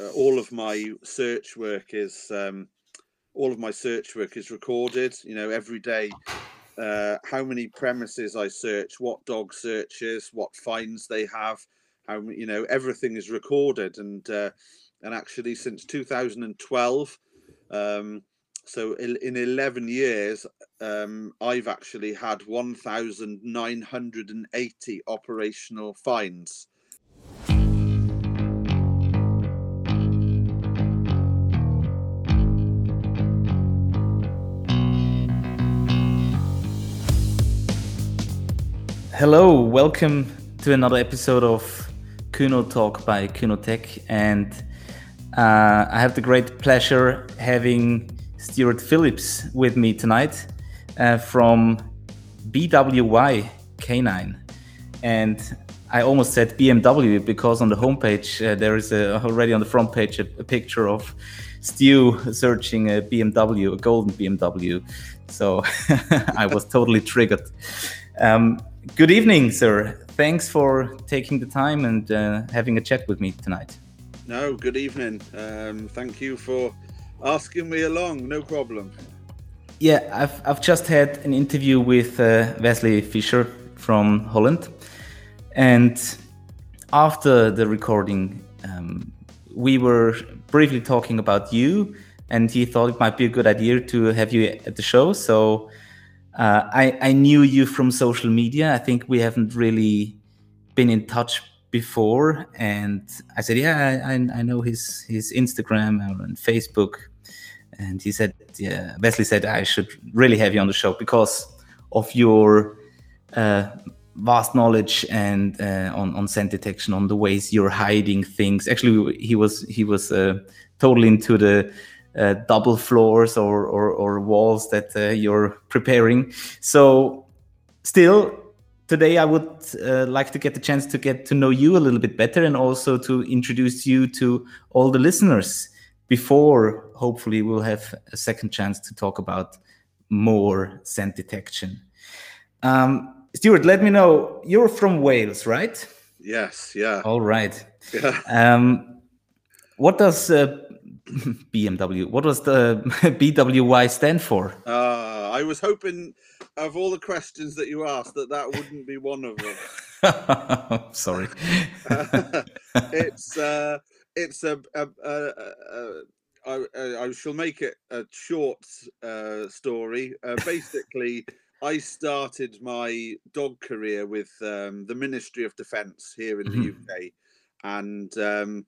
uh, all of my search work is um, all of my search work is recorded. You know, every day, uh, how many premises I search, what dog searches, what finds they have, how you know everything is recorded, and uh, and actually since 2012. Um, so in, in 11 years, um, I've actually had 1,980 operational finds. Hello, welcome to another episode of Kynotalk by Kynotec, and uh, I have the great pleasure having Stuart Phillips with me tonight uh, from BWY K9, and I almost said BMW because on the homepage uh, there is a, already on the front page a, a picture of Stu searching a BMW, a golden BMW. So I was totally triggered. Um, Good evening, sir. Thanks for taking the time and uh, having a chat with me tonight. No, good evening. Um, thank you for asking me along. No problem. Yeah, I've, I've just had an interview with uh, Wesley Fisher from Holland. And after the recording, um, we were briefly talking about you, and he thought it might be a good idea to have you at the show. So uh, I, I knew you from social media. I think we haven't really been in touch before. And I said, yeah, I, I know his, his Instagram and Facebook. And he said, yeah, Wesley said, I should really have you on the show because of your uh, vast knowledge and uh, on, on scent detection, on the ways you're hiding things. Actually, he was, he was uh, totally into the, uh, double floors or, or, or walls that uh, you're preparing. So, still, today I would uh, like to get the chance to get to know you a little bit better and also to introduce you to all the listeners before hopefully we'll have a second chance to talk about more scent detection. Um, Stuart, let me know. You're from Wales, right? Yes, yeah. All right. Yeah. Um, what does uh, BMW. What does the BWY stand for? Uh, I was hoping, of all the questions that you asked, that that wouldn't be one of them. Sorry. it's uh, it's a, a, a, a I, I shall make it a short uh, story. Uh, basically, I started my dog career with um, the Ministry of Defence here in the mm-hmm. UK, and um,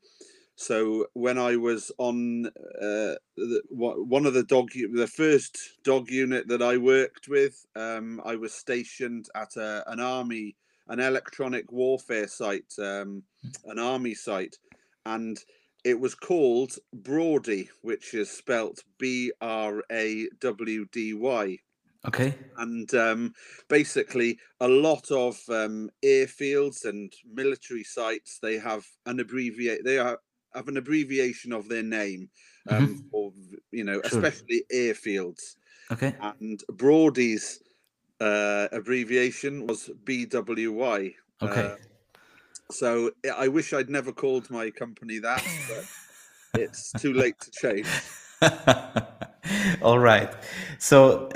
so when I was on uh, the, one of the dog, the first dog unit that I worked with, um, I was stationed at a, an army, an electronic warfare site, um, an army site, and it was called Brawdy, which is spelt B R A W D Y. Okay. And um, basically, a lot of um, airfields and military sites they have an abbreviate. They are have an abbreviation of their name um, mm-hmm. for you know, sure. especially airfields. Okay. And Brawdy's uh, abbreviation was BWY. Okay. Uh, so I wish I'd never called my company that, but it's too late to change. All right. So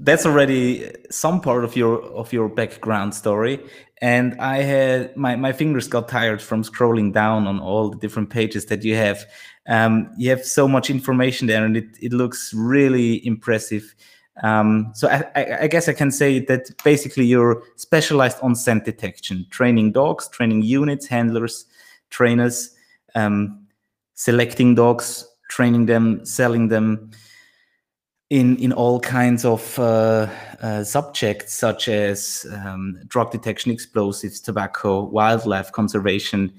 that's already some part of your of your background story. And i had my, my fingers got tired from scrolling down on all the different pages that you have. Um, you have so much information there and it, it looks really impressive. Um, so I, I, I, guess i can say that basically you're specialized on scent detection training dogs training units handlers trainers um, selecting dogs training them selling them in in all kinds of uh, uh, subjects such as um, drug detection, explosives, tobacco, wildlife conservation.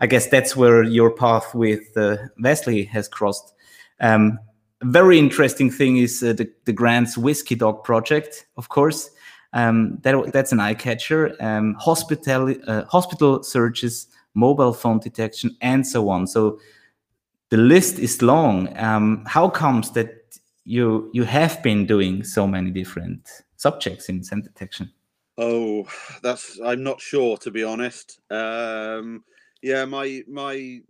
I guess that's where your path with uh, Wesley has crossed. Um, very interesting thing is uh, the, the Grant's Whiskey Dog project, of course. Um, that, that's an eye catcher. Um, hospital uh, hospital searches, mobile phone detection, and so on. So the list is long. Um, how comes that you you have been doing so many different subjects in scent detection. Oh, that's I'm not sure to be honest. Um, yeah, my my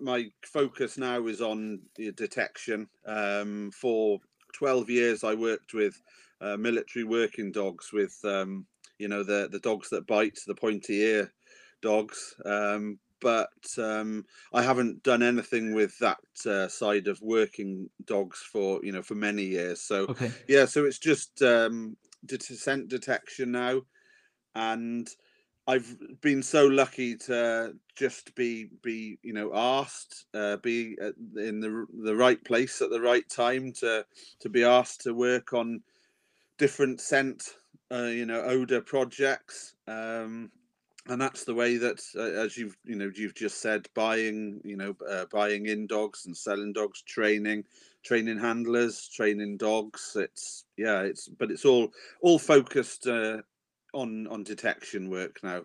my focus now is on detection. Um, for 12 years, I worked with uh, military working dogs, with um, you know the the dogs that bite, the pointy ear dogs. Um, but um, I haven't done anything with that uh, side of working dogs for you know for many years. So Okay. yeah, so it's just um, descent detection now, and I've been so lucky to just be be you know asked uh, be in the the right place at the right time to to be asked to work on different scent uh, you know odor projects um, and that's the way that uh, as you've you know you've just said buying you know uh, buying in dogs and selling dogs training training handlers training dogs it's yeah it's but it's all all focused uh, on on detection work now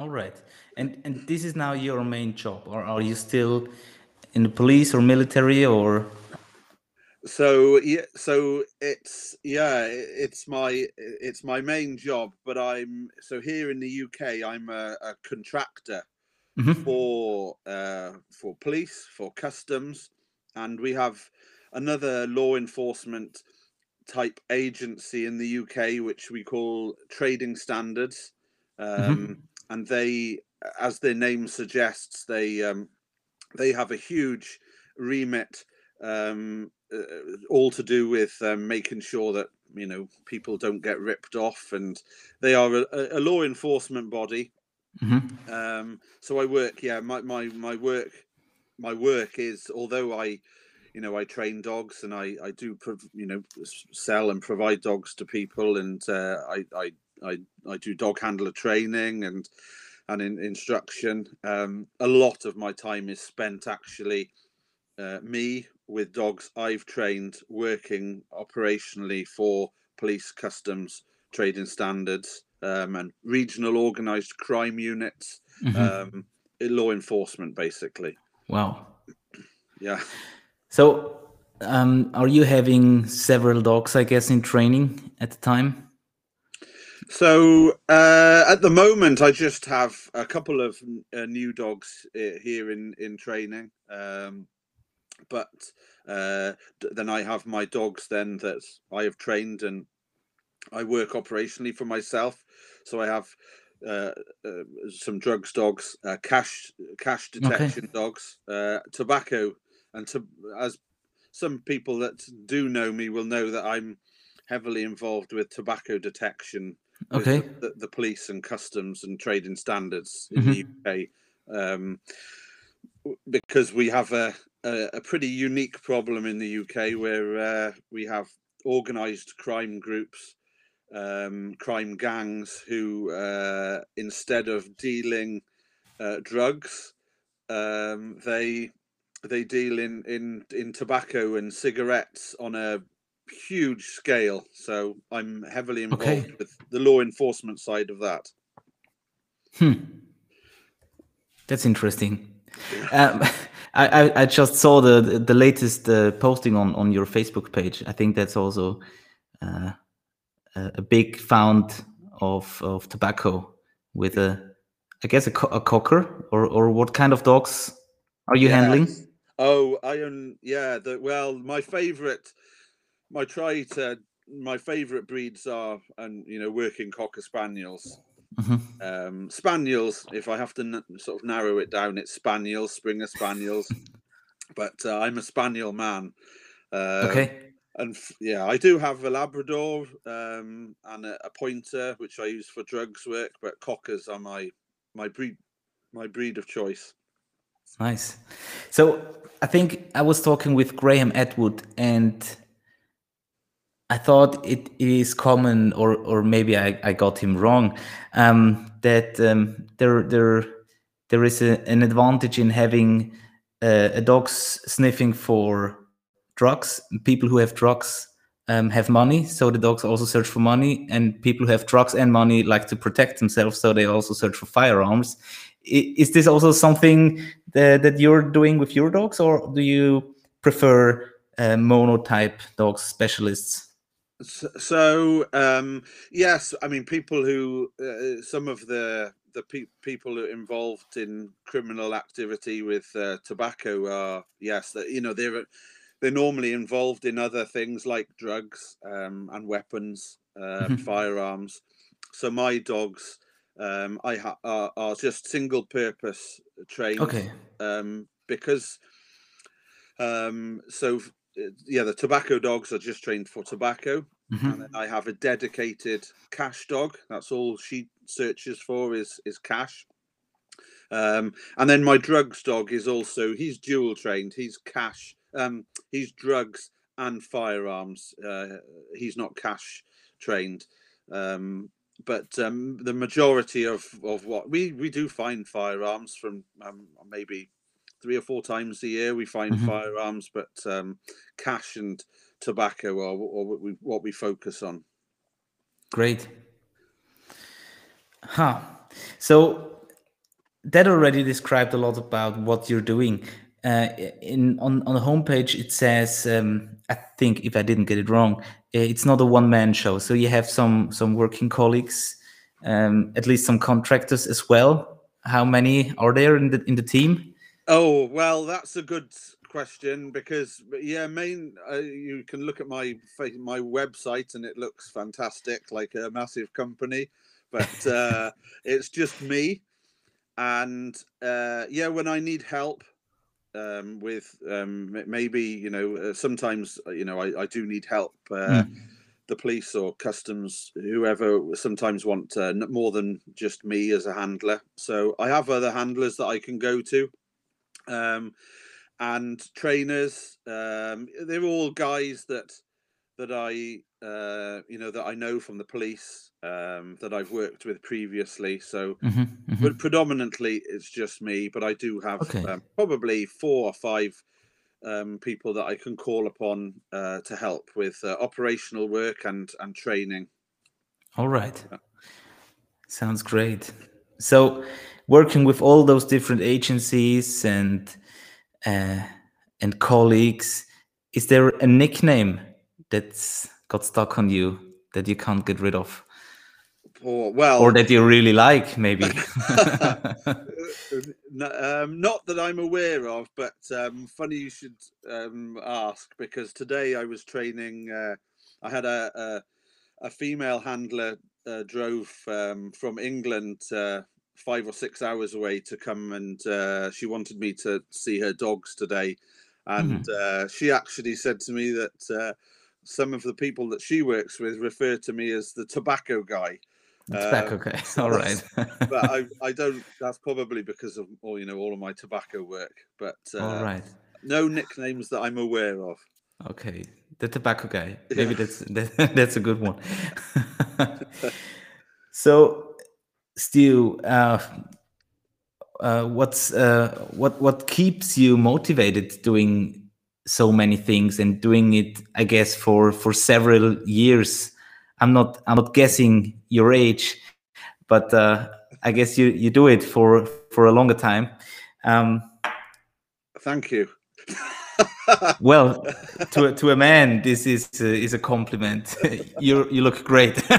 All right. And and this is now your main job, or are you still in the police or military or? So yeah so it's yeah it's my it's my main job but i'm so here in the uk i'm a, a contractor Mhm. for uh, for police, for customs, and we have another law enforcement type agency in the UK which we call Trading Standards, um, and they, as their name suggests, they um, they have a huge remit, um, uh, all to do with um, making sure that you know people don't get ripped off, and they are a, a law enforcement body Mhm. um so i work yeah my my my work my work is although i you know i train dogs and i i do prov- you know sell and provide dogs to people and uh, I, I i i do dog handler training and and in, instruction um a lot of my time is spent actually uh, me with dogs i've trained working operationally for police customs trading standards um, and regional organized crime units Mhm. um, law enforcement basically Wow. yeah So, um, are you having several dogs, I guess, in training at the time? so uh, at the moment i just have a couple of uh, new dogs uh, here in in training um, but uh, then i have my dogs then that i have trained and i work operationally for myself. So i have uh, uh, some drugs dogs uh, cash cash detection dogs uh, tobacco. And to, as some people that do know me will know that i'm heavily involved with tobacco detection with Okay. the, the, police and customs and trading standards in the UK um, because we have a, a, a pretty unique problem in the UK where uh, we have organized crime groups, um, crime gangs who, uh, instead of dealing uh, drugs, um, they they deal in, in in tobacco and cigarettes on a huge scale. So I'm heavily involved Okay. with the law enforcement side of that. Hmm. That's interesting. Um, I, I, just saw the the latest uh, posting on, on your Facebook page. I think that's also uh, a, a big found of, of tobacco with a, I guess a, co- a cocker or, or what kind of dogs are you handling? Oh, I own yeah. The well, my favorite, my try to my favorite breeds are and you know working cocker spaniels. Mhm. Um, spaniels. If I have to n- sort of narrow it down, it's spaniels, Springer spaniels. but uh, I'm a spaniel man. Um, Okay. and f- yeah, I do have a Labrador um, and a, a pointer, which I use for drugs work. But cockers are my my breed my breed of choice. Nice. So I think I was talking with Graham Atwood, and I thought it is common, or or maybe I, I got him wrong, um, that um, there there there is a, an advantage in having uh, a dog sniffing for drugs. People who have drugs um, have money, so the dogs also search for money, and people who have drugs and money like to protect themselves, so they also search for firearms. I- Is this also something that, that you're doing with your dogs, or do you prefer uh, monotype dogs specialists? So um, yes, I mean people who uh, some of the the pe- people involved in criminal activity with uh, tobacco are yes, that you know they're they're normally involved in other things like drugs um, and weapons, uh, firearms. So my dogs, um, I ha- are, are, just single purpose trained. Okay. Um, because um, so yeah, the tobacco dogs are just trained for tobacco. Mm-hmm. And then I have a dedicated cash dog. That's all she searches for is is cash. Um, and then my drugs dog is also he's dual trained. He's cash. Um, he's drugs and firearms. Uh, he's not cash trained. Um, but um, the majority of, of what we, we do find firearms from um, maybe three or four times a year we find mm-hmm. firearms, but um, cash and tobacco are, are what, we, what we focus on. Great. Huh. So that already described a lot about what you're doing. Uh, in on on the homepage it says um, I think if I didn't get it wrong, it's not a one man show. So you have some some working colleagues, um, at least some contractors as well. How many are there in the in the team? Oh well, that's a good question because yeah, main uh, you can look at my my website and it looks fantastic, like a massive company, but uh, it's just me. And uh, yeah, when I need help um, with um, maybe you know uh, sometimes uh, you know I, I do need help. Uh, mm. The police or customs, whoever, sometimes want uh, more than just me as a handler. So I have other handlers that I can go to um, and trainers. Um, they're all guys that that I uh, you know that I know from the police um, that I've worked with previously. So, mm-hmm, mm-hmm. but predominantly it's just me. But I do have okay. um, probably four or five um, people that I can call upon uh, to help with uh, operational work and and training. All right, sounds great. So, working with all those different agencies and uh, and colleagues, is there a nickname that's got stuck on you that you can't get rid of? Or well, or that you really like, maybe. um, not that I'm aware of, but um, funny you should um, ask because today I was training. Uh, I had a, a, a female handler uh, drove um, from England uh, five or six hours away to come and uh, she wanted me to see her dogs today. And mm-hmm. uh, she actually said to me that uh, some of the people that she works with refer to me as the tobacco guy. Tobacco um, guy all right. but I, I don't that's probably because of all you know all of my tobacco work. But all uh, right. no nicknames that i'm aware of. Okay. The tobacco guy. Maybe yeah. that's that, that's a good one. So Stu, uh, uh, what's uh, what what keeps you motivated doing so many things and doing it? I guess for for several years. I'm not I'm not guessing your age, but uh, I guess you you do it for for a longer time. Um, Thank you. well, to a, to a man, this is uh, is a compliment. you you look great.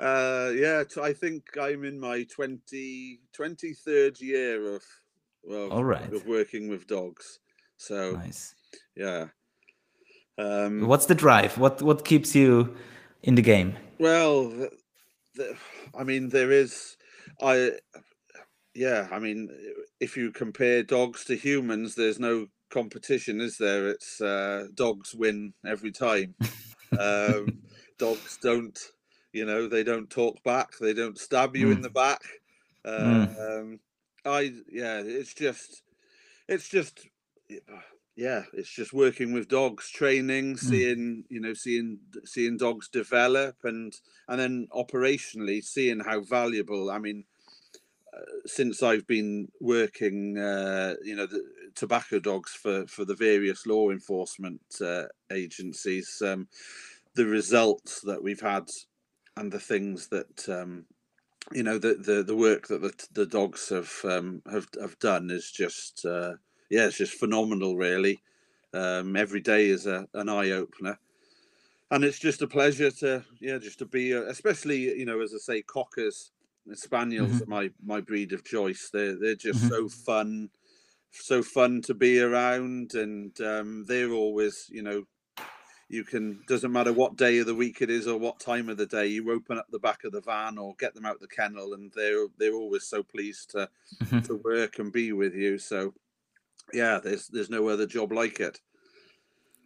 Uh, yeah, I think I'm in my 20, 23rd year of, well, All right. of working with dogs. So, nice. Yeah. Um, What's the drive? What what keeps you in the game? Well, the, the, I mean, there is, I, yeah, I mean, if you compare dogs to humans, there's no competition, is there? It's uh, dogs win every time. um, dogs don't you know, they don't talk back. They don't stab you mm. in the back. Uh, mm. um, I yeah, it's just, it's just, yeah, it's just working with dogs, training, mm. seeing you know, seeing seeing dogs develop, and and then operationally seeing how valuable. I mean, uh, since I've been working, uh, you know, the tobacco dogs for for the various law enforcement uh, agencies. Um, the results that we've had and the things that um, you know the, the the work that the, the dogs have um, have have done is just uh, yeah it's just phenomenal really um, every day is a, an eye opener and it's just a pleasure to yeah just to be uh, especially you know as i say cockers spaniels Mhm. my my breed of choice they're they're just Mhm. so fun so fun to be around and um they're always you know you can doesn't matter what day of the week it is or what time of the day you open up the back of the van or get them out the kennel and they're they're always so pleased to Mhm. to work and be with you so yeah there's there's no other job like it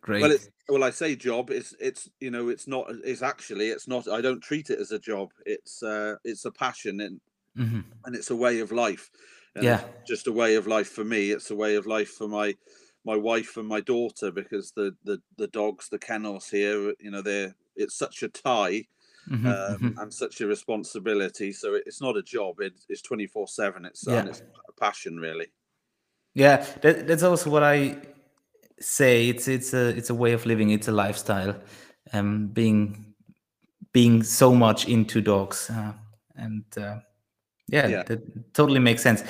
Great. well, it's well, I say job. It's it's you know, it's not. It's actually it's not. I don't treat it as a job. It's uh, it's a passion and Mhm. and it's a way of life. And Yeah. just a way of life for me. It's a way of life for my my wife and my daughter because the the the dogs, the kennels here, you know, they're it's such a tie Mhm, um, mhm. and such a responsibility. So it's not a job. It, it's twenty four seven. It's Yeah. it's a passion really. Yeah, that, that's also what I say. It's it's a it's a way of living. It's a lifestyle. Um, being being so much into dogs, uh, and uh, yeah, Yeah. that totally makes sense.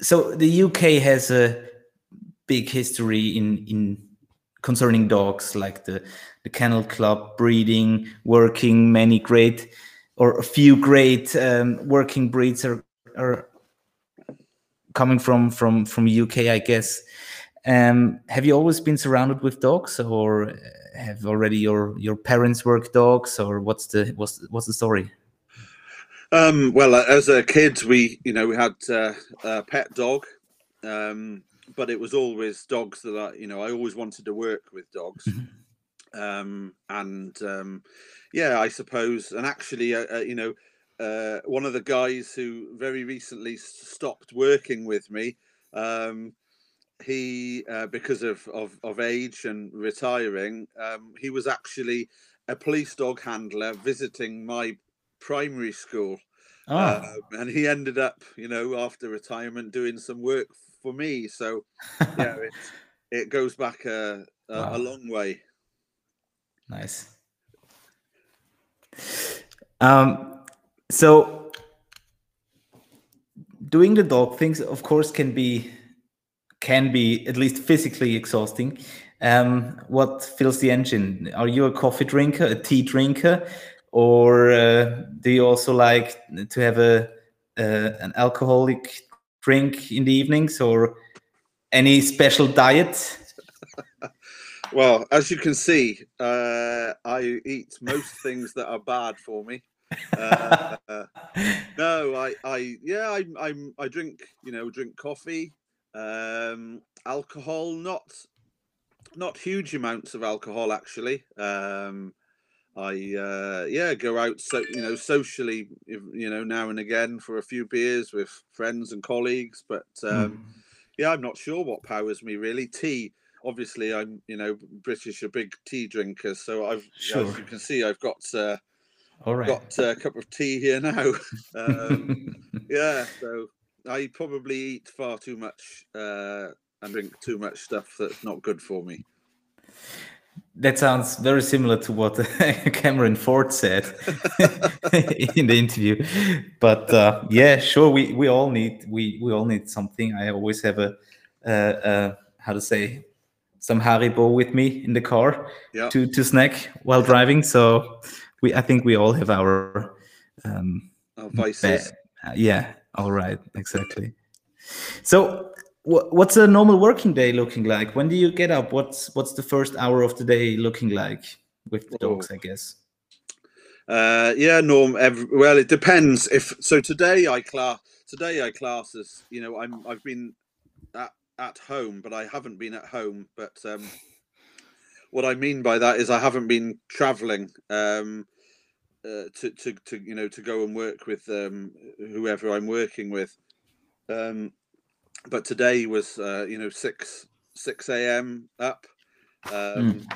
So the UK has a big history in in concerning dogs, like the the kennel club, breeding, working. Many great or a few great um, working breeds are are coming from from from UK, I guess. Um, have you always been surrounded with dogs, or have already your your parents work dogs, or what's the what's what's the story? Um, well, as a kid, we you know we had uh, a pet dog, um, but it was always dogs that I you know I always wanted to work with dogs, Mhm. um, and um, yeah, I suppose, and actually, uh, uh, you know, uh, one of the guys who very recently stopped working with me, um, he uh, because of, of of age and retiring, um, he was actually a police dog handler visiting my primary school. Oh, Um, and he ended up, you know, after retirement, doing some work for me. So yeah, it, it goes back a, a, Wow. a long way. nice. Um, so doing the dog things, of course, can be can be at least physically exhausting. Um, what fills the engine? Are you a coffee drinker, a tea drinker, or uh, do you also like to have a uh, an alcoholic drink in the evenings, or any special diet? Well, as you can see, uh, I eat most things that are bad for me. Uh, no, I, I, yeah, I, I'm, I drink, you know, drink coffee, um, alcohol, not, not huge amounts of alcohol actually. Um, I, uh, yeah, go out, so you know, socially, you know, now and again for a few beers with friends and colleagues. But um, Mm. yeah, I'm not sure what powers me really. Tea, obviously, I'm, you know, British, a big tea drinker, so I've, Sure. as you can see, I've got. Uh, All right. got a cup of tea here now. um, yeah, so I probably eat far too much uh, and drink too much stuff that's not good for me. That sounds very similar to what Cameron Ford said in the interview. But uh, yeah, sure, we, we all need we, we all need something. I always have a, uh, uh, how to say some Haribo with me in the car Yeah. to to snack while driving. So we I think we all have our um, ba- vices. yeah, all right, exactly. So, what's a normal working day looking like? When do you get up? What's what's the first hour of the day looking like with the dogs? Oh. I guess. Uh, yeah, Norm. Every, well, it depends. If so, today I class. Today I class as you know. I'm. I've been at at home, but I haven't been at home. But um, what I mean by that is I haven't been travelling. Um, uh, to, to, to you know to go and work with um, whoever I'm working with. Um, but today was uh, you know six six a.m. up. Um,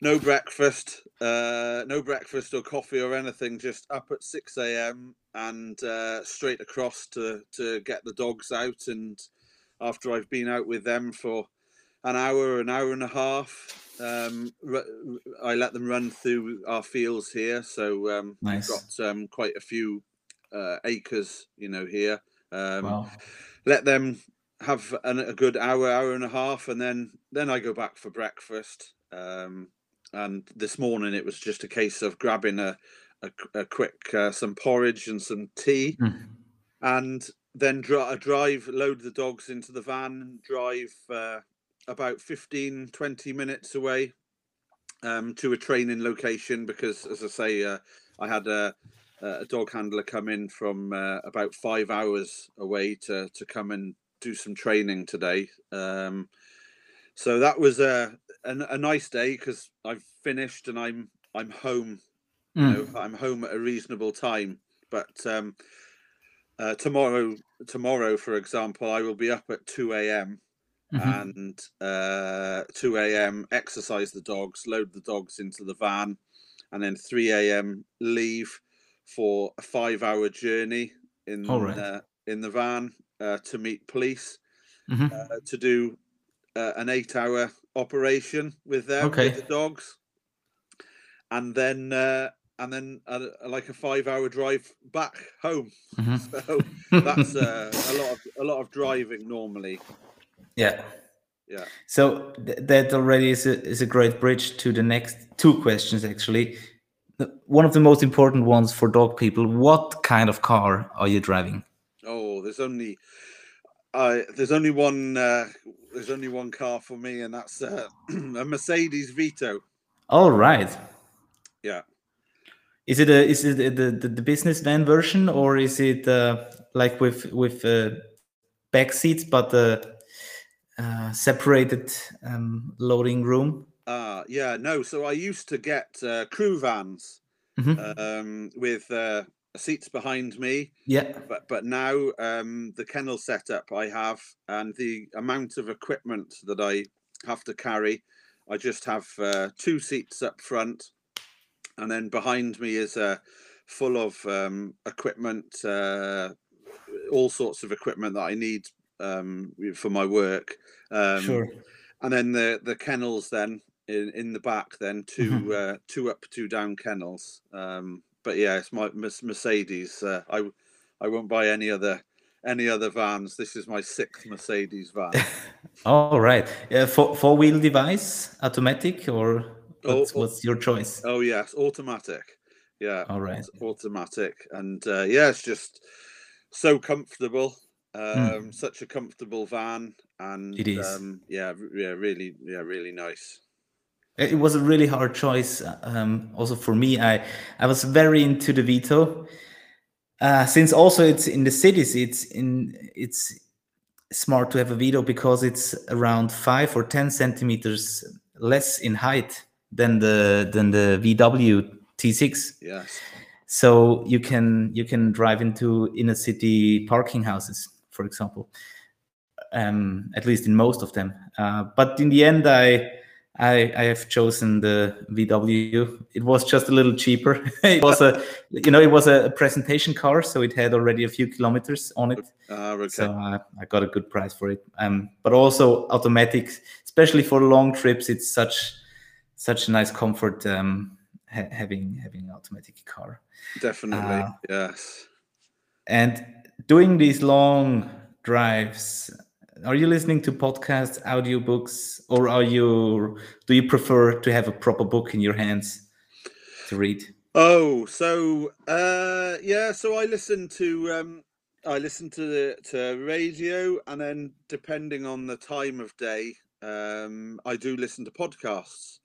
No breakfast, uh, no breakfast or coffee or anything. Just up at six a.m. and uh, straight across to to get the dogs out. And after I've been out with them for an hour, an hour and a half, um, I let them run through our fields here. So um, Nice. we've got um, quite a few uh, acres, you know, here. Um, Wow. Let them have an, a good hour, hour and a half, and then then I go back for breakfast. Um, and this morning it was just a case of grabbing a a, a quick uh, some porridge and some tea, Mm. and then dri- drive, load the dogs into the van, drive uh, about 15, 20 minutes away um, to a training location because, as I say, uh, I had a, a dog handler come in from uh, about five hours away to to come and do some training today. Um, so that was a a, a nice day because I've finished and I'm I'm home. You Mm. know, I'm home at a reasonable time. But um, uh, tomorrow, tomorrow, for example, I will be up at two a.m. Mhm. and uh, 2 a.m. exercise the dogs, load the dogs into the van, and then 3 a.m. leave for a five-hour journey in right. uh, in the van uh, to meet police Mhm. uh, to do uh, an eight-hour operation with them Okay. with the dogs, and then uh, and then uh, like a five-hour drive back home. Mhm. So that's uh, a lot of a lot of driving normally. yeah. Yeah. So th- that already is a, is a great bridge to the next two questions, actually. One of the most important ones for dog people what kind of car are you driving? Oh, there's only uh, there's only one uh, there's only one car for me, and that's uh, a Mercedes Vito. All right. Yeah. Is it a is it a, the, the the business van version or is it uh, like with with uh, back seats but uh, uh, separated um, loading room? Uh yeah, no. So I used to get uh, crew vans Mhm. um, with uh, seats behind me, yeah. but but now um, the kennel setup I have and the amount of equipment that I have to carry, I just have uh, two seats up front, and then behind me is uh, full of um, equipment, uh, all sorts of equipment that I need um, for my work. Um, sure. and then the the kennels then in in the back then 2 Mhm. uh, two up two down kennels um but yeah it's my mercedes uh, i i won't buy any other any other vans this is my sixth mercedes van All right. Uh, four four wheel device, automatic, or Oh, what's, oh. what's your choice? oh yes automatic yeah All right. automatic and uh, yeah it's just so comfortable um such a comfortable van and Hmm. It is. um yeah yeah really yeah really nice It was a really hard choice. Um, also for me, I I was very into the Vito. Uh, since also it's in the cities, it's in it's smart to have a Vito because it's around five or ten centimeters less in height than the than the VW T6. yes So you can you can drive into inner city parking houses, for example. Um, at least in most of them. Uh, but in the end, I, I I have chosen the VW. It was just a little cheaper. it was a you know it was a presentation car, so it had already a few kilometers on it. uh, okay So I, I got a good price for it. Um, but also automatic, especially for long trips, it's such such a nice comfort um, ha- having having an automatic car. definitely uh, yes And doing these long drives, are you listening to podcasts, audiobooks, or are you do you prefer to have a proper book in your hands to read? Oh, so uh yeah, so I listen to um I listen to the to radio and then depending on the time of day, um I do listen to podcasts.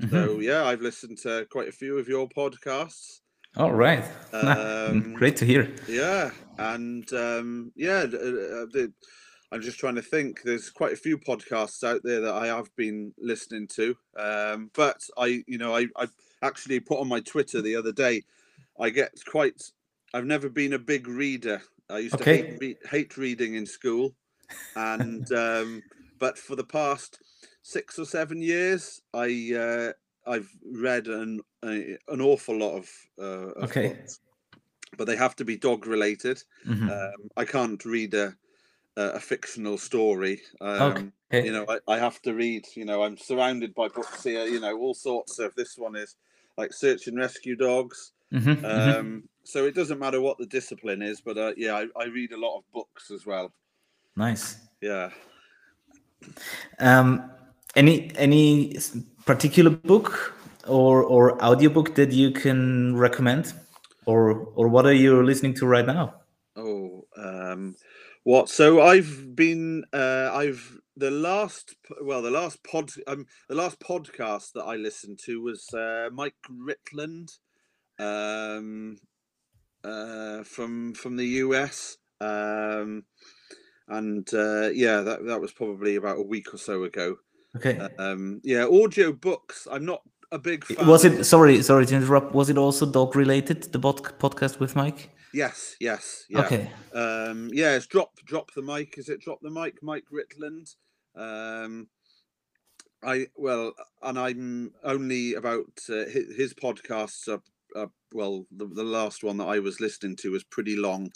Mhm. So yeah, I've listened to quite a few of your podcasts. All right. Um, Great to hear. Yeah, and um yeah, th- uh, the, I'm just trying to think. There's quite a few podcasts out there that I have been listening to. Um, but I, you know, I, I actually put on my Twitter the other day. I get quite. I've never been a big reader. I used Okay. to hate, re- hate reading in school, and um, but for the past six or seven years, I uh, I've read an a, an awful lot of, uh, of Okay. books, but they have to be dog related. Mhm. Um, I can't read a a, a fictional story. Um, okay. You know, I, I have to read. You know, I'm surrounded by books here. You know, all sorts of. This one is like search and rescue dogs. Mhm, mhm. Um, so it doesn't matter what the discipline is, but uh, yeah, I, I read a lot of books as well. Nice. Yeah. Um, any any particular book or or audiobook that you can recommend, or or what are you listening to right now? Oh, um, what? So I've been, uh, I've the last, well, the last pod, um, the last podcast that I listened to was uh, Mike Ritland, um, uh, from from the US, um, and uh, yeah, that that was probably about a week or so ago. Okay. Um, yeah, audio books. I'm not a big fan. Was it sorry, sorry to interrupt. Was it also dog related? The bod- podcast with Mike? Yes, yes, yeah. Okay. Um, yeah, it's drop drop the mic. Is it drop the mic? Mike Ritland. Um, I well, and I'm only about uh, his, his podcasts are, are well. The, the last one that I was listening to was pretty long,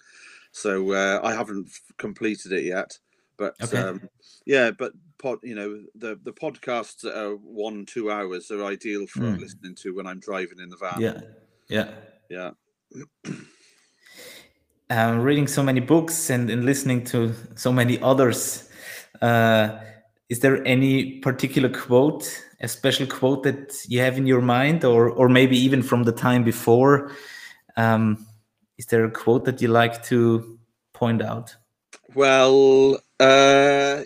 so uh, I haven't completed it yet. But Okay. um, yeah, but pod, you know, the the podcasts that are one two hours are ideal for Mm. listening to when I'm driving in the van. Yeah. Yeah. yeah. um, reading so many books and, and listening to so many others, uh, is there any particular quote, a special quote that you have in your mind, or or maybe even from the time before? Um, is there a quote that you like to point out? Well, uh,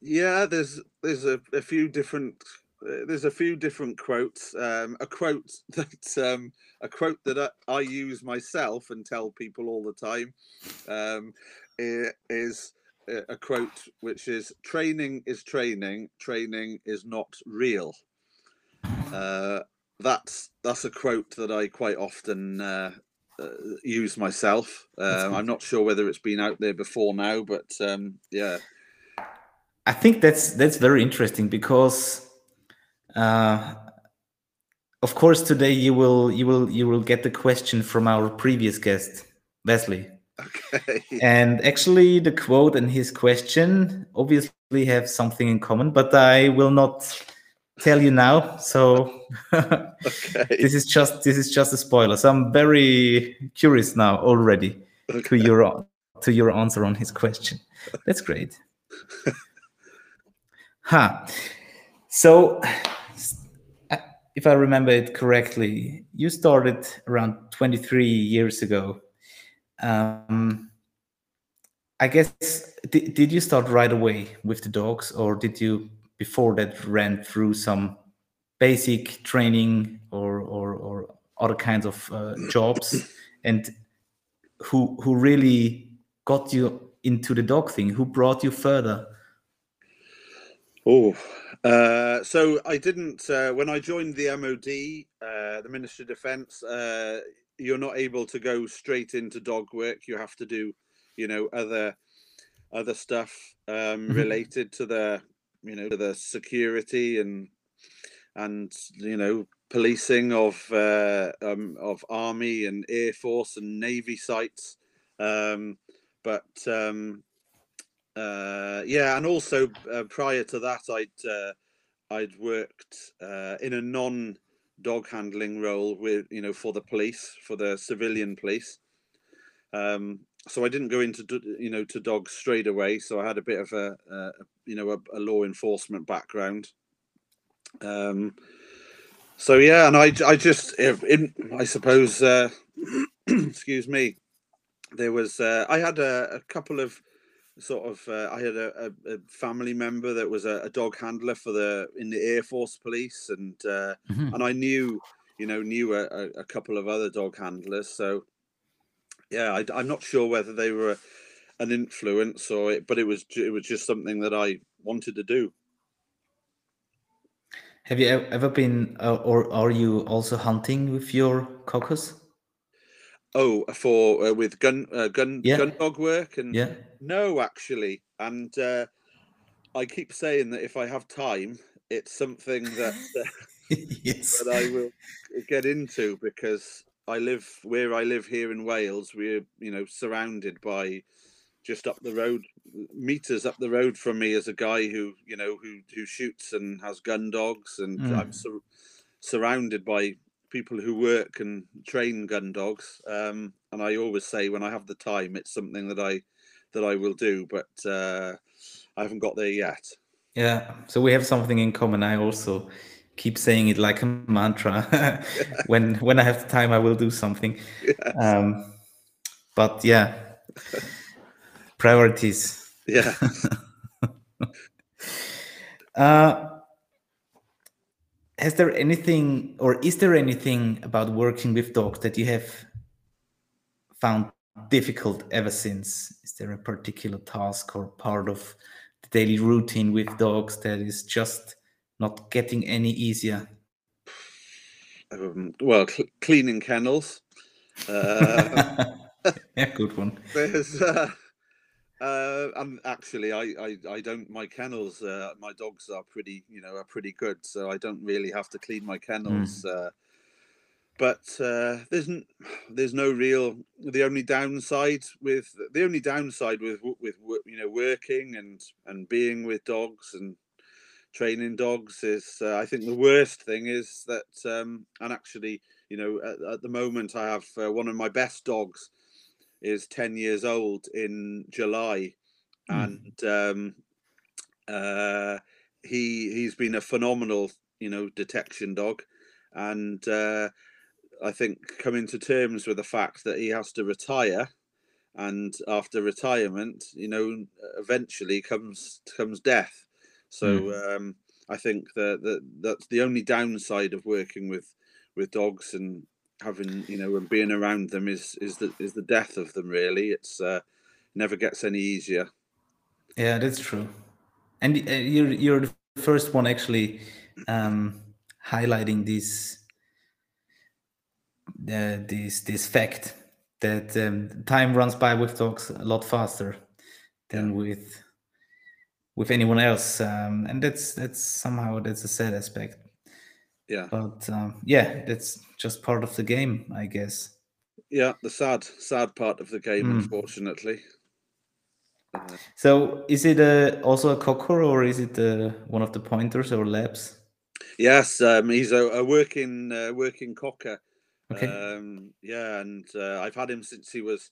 yeah, there's there's a, a few different uh, there's a few different quotes. Um, a quote that um, a quote that I, I use myself and tell people all the time um, is a quote which is "Training is training. Training is not real." Uh, that's that's a quote that I quite often uh, uh, use myself. Um. I'm not sure whether it's been out there before now, but um, yeah, I think that's that's very interesting because, uh, of course, today you will you will you will get the question from our previous guest, Wesley. okay, And actually, the quote and his question obviously have something in common, but I will not tell you now. So okay, this is just this is just a spoiler. So I'm very curious now already to your to your answer on his question. That's great. huh. So, if I remember it correctly, you started around 23 years ago. Um, I guess did, did you start right away with the dogs, or did you before that ran through some basic training or or, or other kinds of uh, jobs? And who who really got you into the dog thing? Who brought you further? Oh, uh, so I didn't uh, when I joined the MOD, uh, the Ministry of Defence. Uh, you're not able to go straight into dog work. You have to do, you know, other other stuff um, Mhm. related to the, you know, to the security and and you know policing of uh, um, of army and air force and navy sites. Um, but um, uh, yeah, and also uh, prior to that, I'd uh, I'd worked uh, in a non dog handling role with you know for the police for the civilian police. Um, so I didn't go into you know to dogs straight away. So I had a bit of a, you know a, a law enforcement background. Um, so yeah, and I I just in I suppose uh, excuse me, there was uh, I had a, a couple of sort of uh, I had a, a, family member that was a, a dog handler for the in the Air Force Police, and uh, and I knew you know knew a, a, a couple of other dog handlers. So yeah, I, am not sure whether they were an influence or it, but it was it was just something that I wanted to do. Have you ever been, uh, or are you also hunting with your cockers? Oh, for uh, with gun uh, gun Yeah. gun dog work and Yeah. no, actually, and uh, I keep saying that if I have time, it's something that. Uh, yes. that I will get into because I live where I live here in Wales. We're you know surrounded by just up the road, meters up the road from me, is a guy who you know who who shoots and has gun dogs, and I'm Mm. sur- surrounded by people who work and train gun dogs. Um, and I always say when I have the time, it's something that I that I will do, but uh, I haven't got there yet. Yeah. So we have something in common. I also keep saying it like a mantra. when when I have the time, I will do something. Yes. Um, but yeah, priorities. Yeah. uh, has there anything, or is there anything about working with dogs that you have found difficult ever since? Is there a particular task or part of the daily routine with dogs that is just not getting any easier? Um, well, cl- cleaning kennels. Uh, yeah, good one. There's, uh, uh, I'm actually, I, I, I don't. My kennels, uh, my dogs are pretty, you know, are pretty good, so I don't really have to clean my kennels. Mm. Uh, but uh, there's n- there's no real. The only downside with the only downside with with you know working and and being with dogs and training dogs is uh, I think the worst thing is that um, and actually you know at, at the moment I have uh, one of my best dogs is 10 years old in July mm. and um, uh, he he's been a phenomenal you know detection dog and uh, I think coming to terms with the fact that he has to retire and after retirement you know eventually comes comes death so mm. um, I think that, that that's the only downside of working with with dogs and having you know and being around them is is the is the death of them really. It's uh never gets any easier. Yeah that's true. And uh, you're you're the first one actually um highlighting this uh, this this fact that um, time runs by with dogs a lot faster than with with anyone else. Um, and that's that's somehow that's a sad aspect yeah. But um, yeah that's just part of the game i guess. Yeah the sad sad part of the game mm. unfortunately. Uh, so is it a, also a cocker or is it a, one of the pointers or labs yes um, he's a, a working uh, working cocker. Okay. Um, yeah and uh, i've had him since he was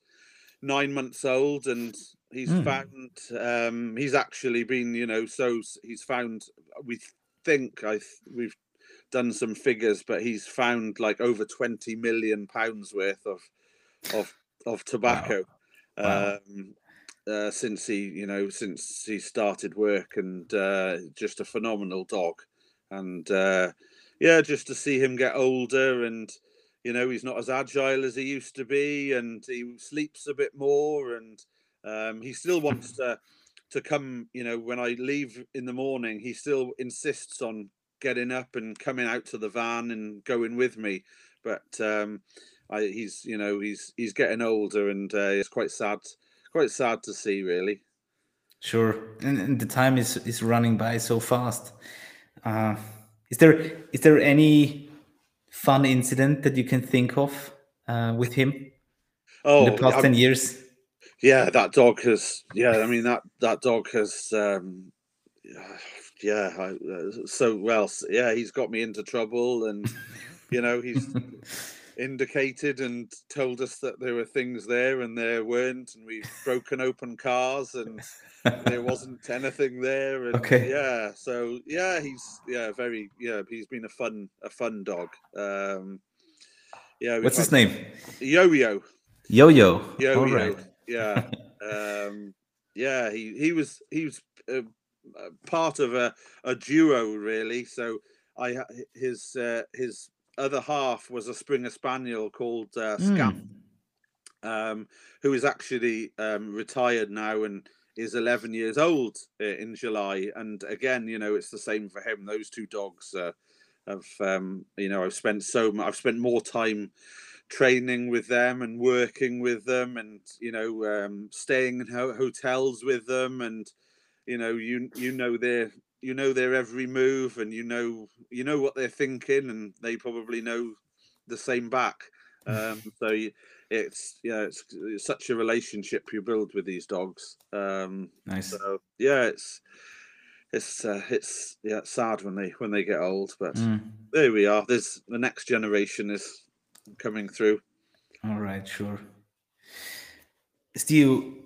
nine months old and he's mm. found um, he's actually been you know so he's found we think i we've done some figures, but he's found like over 20 million pounds worth of of of tobacco wow. Wow. Um, uh, since he you know since he started work, and uh, just a phenomenal dog. And uh, yeah, just to see him get older and you know he's not as agile as he used to be, and he sleeps a bit more, and um, he still wants to to come. You know, when I leave in the morning, he still insists on getting up and coming out to the van and going with me. But um, I, he's you know he's he's getting older and uh, it's quite sad, quite sad to see really. Sure, and, and the time is is running by so fast. Uh, is there is there any fun incident that you can think of uh, with him? Oh, in the past I'm, ten years. Yeah, that dog has. Yeah, I mean that that dog has. Um, yeah, I, uh, so well, yeah, he's got me into trouble, and you know, he's indicated and told us that there were things there and there weren't, and we've broken open cars and there wasn't anything there. And okay. Yeah. So yeah, he's yeah very yeah he's been a fun a fun dog. Um, yeah. What's his name? Yo Yo. Yo Yo. Yo Yo. Yeah. um, yeah. He he was he was. Uh, part of a, a duo really. So I his uh, his other half was a Springer Spaniel called uh, Scamp, mm. um, who is actually um, retired now and is 11 years old uh, in July. And again, you know, it's the same for him. Those two dogs uh, have, um, you know, I've spent so much, I've spent more time training with them and working with them and, you know, um, staying in ho- hotels with them and, you know you you know their you know their every move and you know you know what they're thinking and they probably know the same back. Um, so you, it's yeah it's, it's, such a relationship you build with these dogs. Um, nice. so yeah it's it's uh, it's yeah it's sad when they when they get old but mm. there we are. There's the next generation is coming through. All right sure. Stu,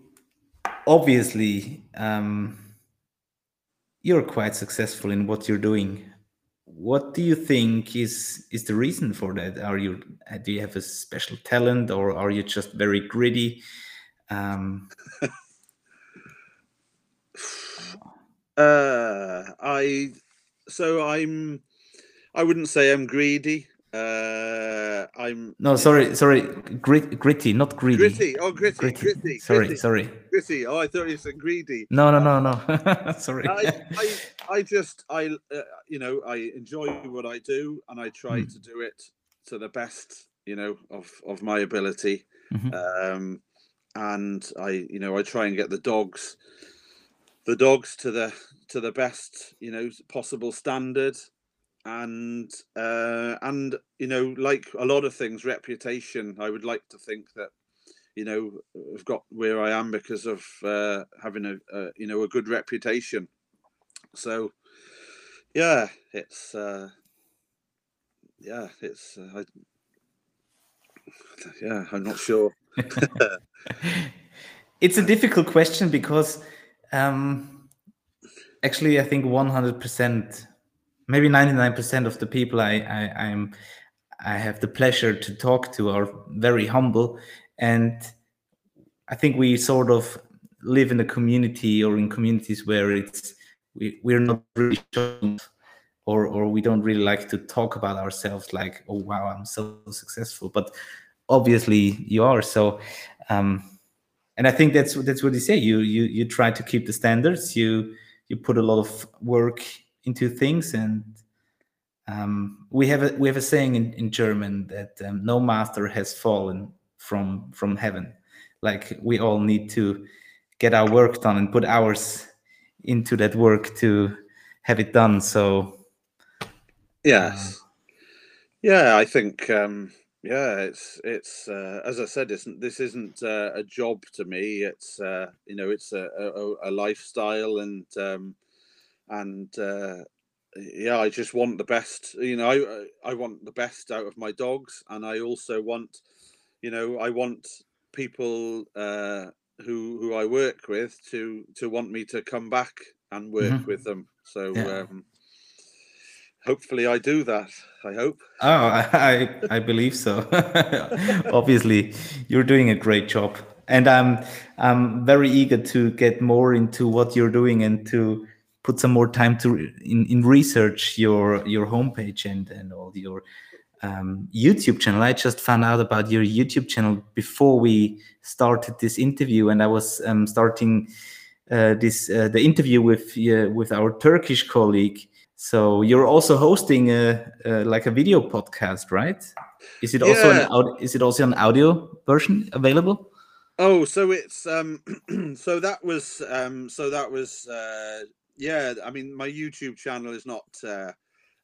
obviously um, you're quite successful in what you're doing. what do you think is is the reason for that? Are you do you have a special talent, or are you just very gritty? Um, uh, I so I'm I wouldn't say I'm greedy. Uh, I'm no, sorry, sorry, grit, gritty, not greedy. Gritty, oh, gritty, gritty. gritty sorry, gritty, sorry. Gritty. Oh, I thought you said greedy. No, no, no, no. sorry. I, I, I just, I, uh, you know, I enjoy what I do, and I try mm. to do it to the best, you know, of of my ability. Mm-hmm. Um, and I, you know, I try and get the dogs, the dogs to the to the best, you know, possible standard and uh, and you know, like a lot of things, reputation. I would like to think that you know I've got where I am because of uh, having a, a you know a good reputation. So yeah, it's uh, yeah, it's uh, I, yeah, I'm not sure. it's a difficult question because um, actually, I think 100% maybe 99% of the people I, I I'm I have the pleasure to talk to are very humble. And I think we sort of live in a community or in communities where it's we, we're not really or or we don't really like to talk about ourselves like oh wow I'm so successful but obviously you are. So um and I think that's that's what you say. You you you try to keep the standards. You you put a lot of work into things and um, we have a we have a saying in, in German that um, no master has fallen from from heaven. Like we all need to get our work done and put hours into that work to have it done. So yes, uh, yeah, I think um, yeah, it's it's uh, as I said, isn't this isn't uh, a job to me. It's uh, you know, it's a, a, a lifestyle and um, and uh, yeah, I just want the best. You know, I I want the best out of my dogs, and I also want, you know, I want people uh, who who I work with to to want me to come back and work mm-hmm. with them. So. Yeah. Um, hopefully I do that. I hope. Oh, I I believe so. Obviously, you're doing a great job, and I'm I'm very eager to get more into what you're doing and to put some more time to in, in research your your homepage and and all your um, YouTube channel. I just found out about your YouTube channel before we started this interview, and I was um, starting uh, this uh, the interview with uh, with our Turkish colleague. So you're also hosting a, a like a video podcast, right? Is it also yeah. an is it also an audio version available? Oh, so it's um, so that was um, so that was uh, yeah, I mean, my YouTube channel is not, uh,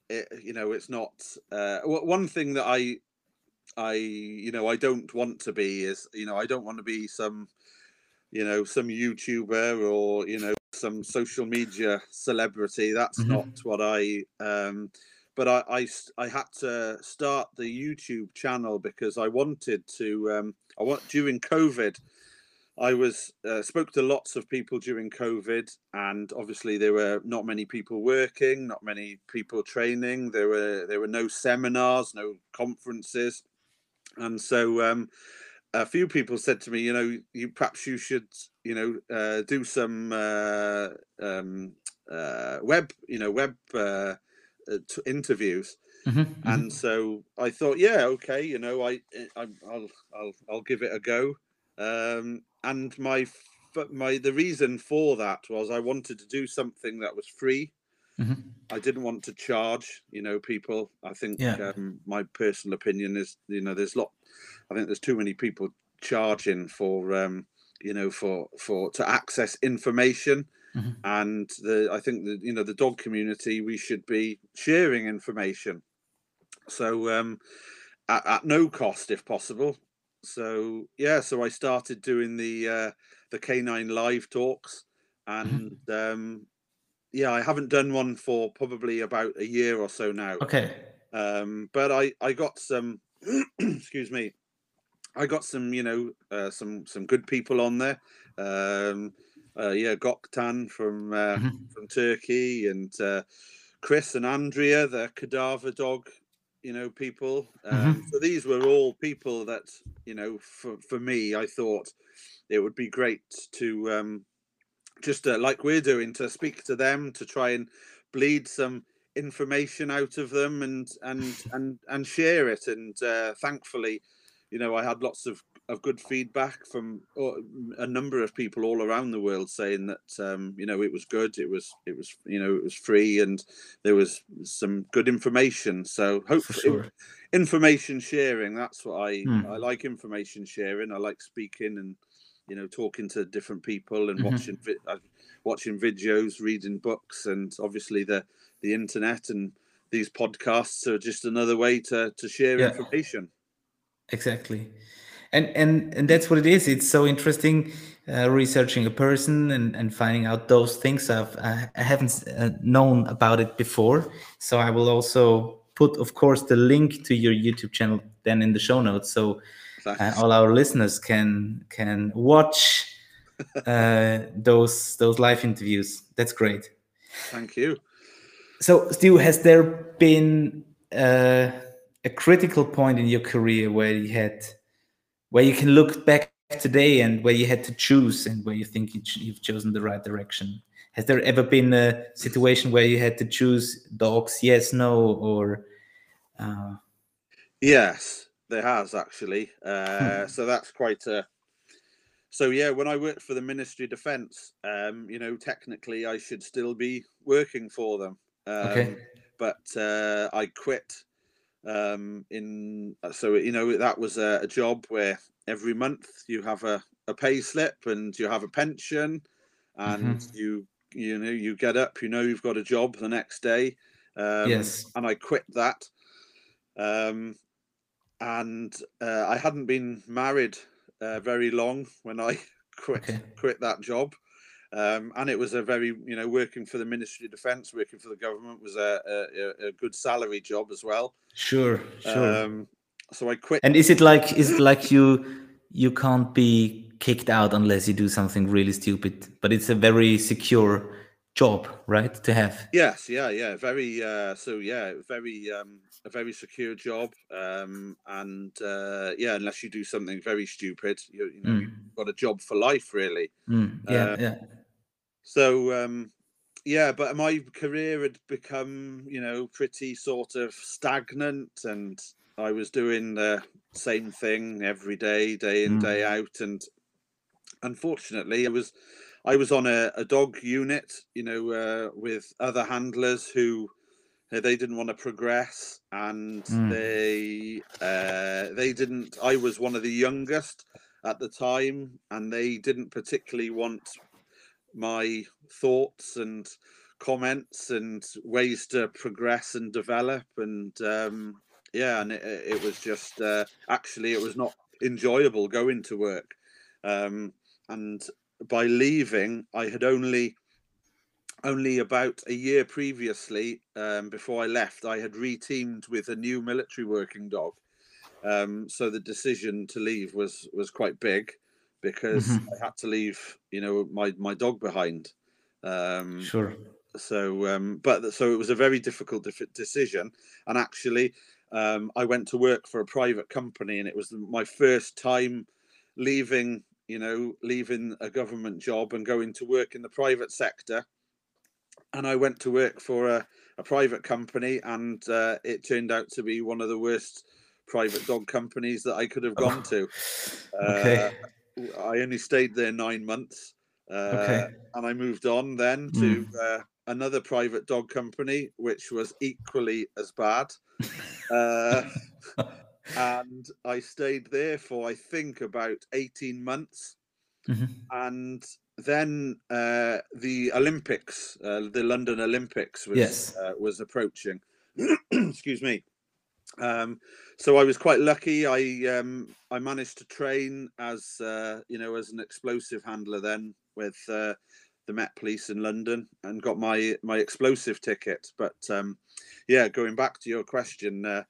it, you know, it's not. Uh, one thing that I, I, you know, I don't want to be is, you know, I don't want to be some, you know, some YouTuber or you know some social media celebrity. That's mm-hmm. not what I. Um, but I, I, I had to start the YouTube channel because I wanted to. Um, I want during COVID. I was uh, spoke to lots of people during COVID, and obviously there were not many people working, not many people training. There were there were no seminars, no conferences, and so um, a few people said to me, you know, you perhaps you should, you know, uh, do some uh, um, uh, web, you know, web uh, uh, t- interviews. Mm-hmm, mm-hmm. and so I thought, yeah, okay, you know, I, I will I'll I'll give it a go. Um, and my my the reason for that was I wanted to do something that was free. Mm-hmm. I didn't want to charge, you know, people. I think yeah. um, my personal opinion is, you know, there's lot. I think there's too many people charging for, um, you know, for for to access information. Mm-hmm. And the I think that you know the dog community we should be sharing information. So um, at, at no cost if possible so yeah, so I started doing the uh, the canine live talks, and um, yeah, I haven't done one for probably about a year or so now. Okay. Um, but I I got some, excuse me, I got some you know uh, some some good people on there. Um, uh, yeah, Goktan from uh, mm-hmm. from Turkey and uh, Chris and Andrea, the cadaver dog, you know, people. Um, Mhm. So these were all people that, you know, for, for me, I thought it would be great to um, just uh, like we're doing to speak to them to try and bleed some information out of them and and and and share it. And uh, thankfully, you know, I had lots of of good feedback from uh, a number of people all around the world saying that um, you know it was good it was it was you know it was free and there was some good information so hopefully sure. information sharing that's what i Hmm. i like information sharing i like speaking and you know talking to different people and Mhm. watching vi- uh, watching videos reading books and obviously the the internet and these podcasts are just another way to to share Yeah. information Exactly. And and and that's what it is. It's so interesting uh, researching a person and, and finding out those things. I've I, I haven't uh, known about it before, so I will also put, of course, the link to your YouTube channel then in the show notes, so uh, all our listeners can can watch uh, those those live interviews. That's great. thank you So, Stu, has there been uh, a critical point in your career where you had, where you can look back today and where you had to choose and where you think you've chosen the right direction? Has there ever been a situation where you had to choose dogs, yes, no, or uh, Yes, there has actually. Hmm. Uh, so that's quite a. So yeah, when I worked for the Ministry of Defence, um, you know, technically I should still be working for them. Um, okay? But uh, I quit. Um, in so you know that was a, a job where every month you have a, a pay slip and you have a pension, and Mhm. you you know you get up, you know you've got a job the next day. Um, Yes. And I quit that. Um, and uh, I hadn't been married uh, very long when I quit Okay. quit that job. Um, and it was a very, you know, working for the Ministry of Defence, working for the government was a, a, a good salary job as well. Sure, sure. Um, so I quit. and is it like is it like you you can't be kicked out unless you do something really stupid? But it's a very secure job, right? To have. Yes, yeah, yeah, very. Uh, so yeah, very um, a very secure job. Um, and uh, yeah, unless you do something very stupid, you, you know, Mm. you've got a job for life, really. Mm, yeah, Uh, yeah. So um, yeah, but my career had become, you know, pretty sort of stagnant, and I was doing the same thing every day, day in Mm. day out, and unfortunately, I was I was on a, a dog unit, you know, uh, with other handlers who uh, they didn't want to progress, and Mm. they uh, they didn't. I was one of the youngest at the time, and they didn't particularly want my thoughts and comments and ways to progress and develop and um yeah and it, it was just uh, actually it was not enjoyable going to work. Um and by leaving i had only only about a year previously um before i left i had reteamed with a new military working dog. Um so the decision to leave was was quite big because Mhm. i had to leave you know my my dog behind um Sure. so um but so it was a very difficult decision and actually um i went to work for a private company and it was my first time leaving you know leaving a government job and going to work in the private sector and i went to work for a, a private company and uh, it turned out to be one of the worst private dog companies that i could have gone to Okay. uh, I only stayed there nine months, uh, Okay. and I moved on then to uh, another private dog company, which was equally as bad. Uh, and I stayed there for I think about eighteen months, Mhm. and then uh, the Olympics, uh, the London Olympics, was Yes. uh, was approaching. Excuse me. Um, so I was quite lucky. I um, I managed to train as uh, you know as an explosive handler then with uh, the Met Police in London and got my my explosive ticket. But um, yeah, going back to your question, uh,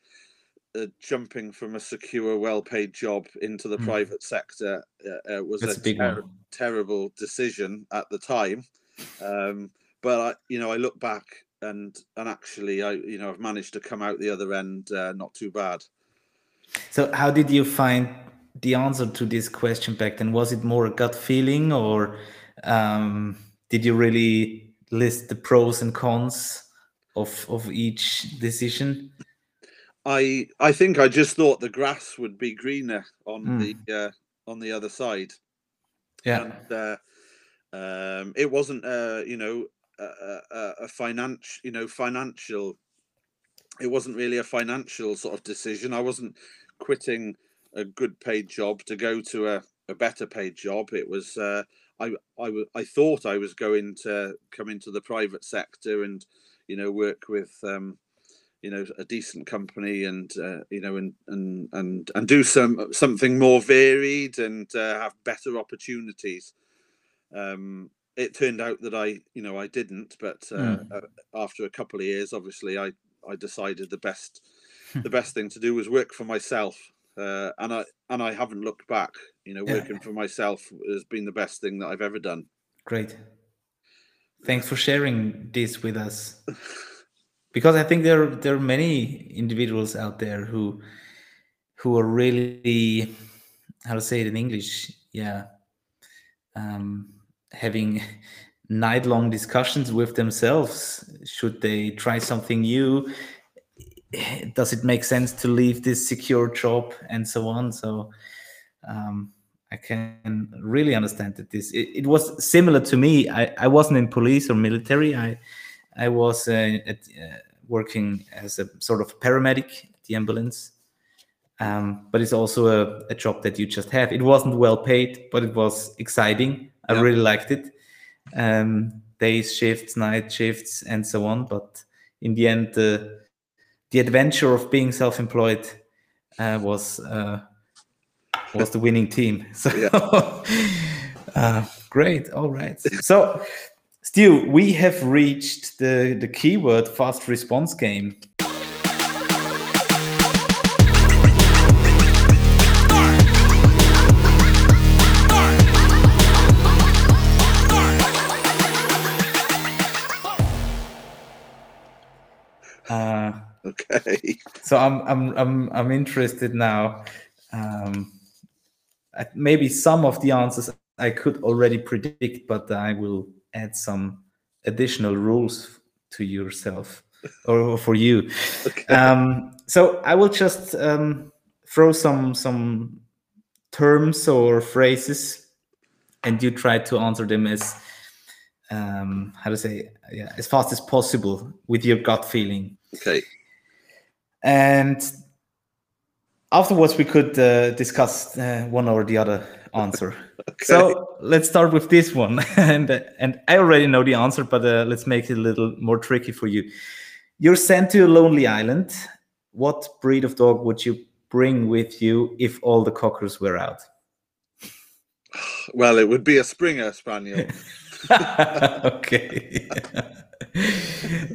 uh, jumping from a secure, well-paid job into the Mm. private sector uh, uh, was That's a a ter- terrible decision at the time. Um, but I, you know, I look back and and actually, I you know I've managed to come out the other end uh, not too bad. So, how did you find the answer to this question back then? Was it more a gut feeling, or um, did you really list the pros and cons of of each decision? I I think I just thought the grass would be greener on Mm. the uh, on the other side. Yeah, and uh, um, it wasn't uh, you know a, financial you know financial it wasn't really a financial sort of decision. I wasn't quitting a good paid job to go to a, a better paid job. It was uh, I thought i was going to come into the private sector and you know work with um, you know a decent company and uh, you know and and and and do some something more varied and uh, have better opportunities. Um it turned out that i you know i didn't but uh, Mm. uh, after a couple of years obviously i i decided the best the best thing to do was work for myself uh, and i and i haven't looked back you know Yeah. working for myself has been the best thing that i've ever done great. Thanks for sharing this with us. Because I think there there are many individuals out there who who are really how to say it in English, yeah, um, having night long discussions with themselves. Should they try something new? Does it make sense to leave this secure job and so on? So um, I can really understand that this it, it was similar to me. I, I wasn't in police or military. I I was uh, at, uh, working as a sort of paramedic at the ambulance. Um, but it's also a, a job that you just have. It wasn't well paid, but it was exciting. I Yeah. really liked it. Um, days shifts, night shifts, and so on. But in the end, the the adventure of being self-employed uh, was uh, was the winning team. So uh, great. All right. So Stu, we have reached the the keyword fast response game. Okay so I'm I'm I'm I'm interested now. Um, maybe some of the answers I could already predict, but I will add some additional rules to yourself or for you. okay Um, so I will just um, throw some some terms or phrases, and you try to answer them as um, how to say yeah as fast as possible with your gut feeling okay and afterwards we could uh, discuss uh, one or the other answer. Okay. So let's start with this one. And and i already know the answer but uh, let's make it a little more tricky for you. You're sent to a lonely island. What breed of dog would you bring with you if all the cockers were out? Well it would be a springer spaniel. Okay.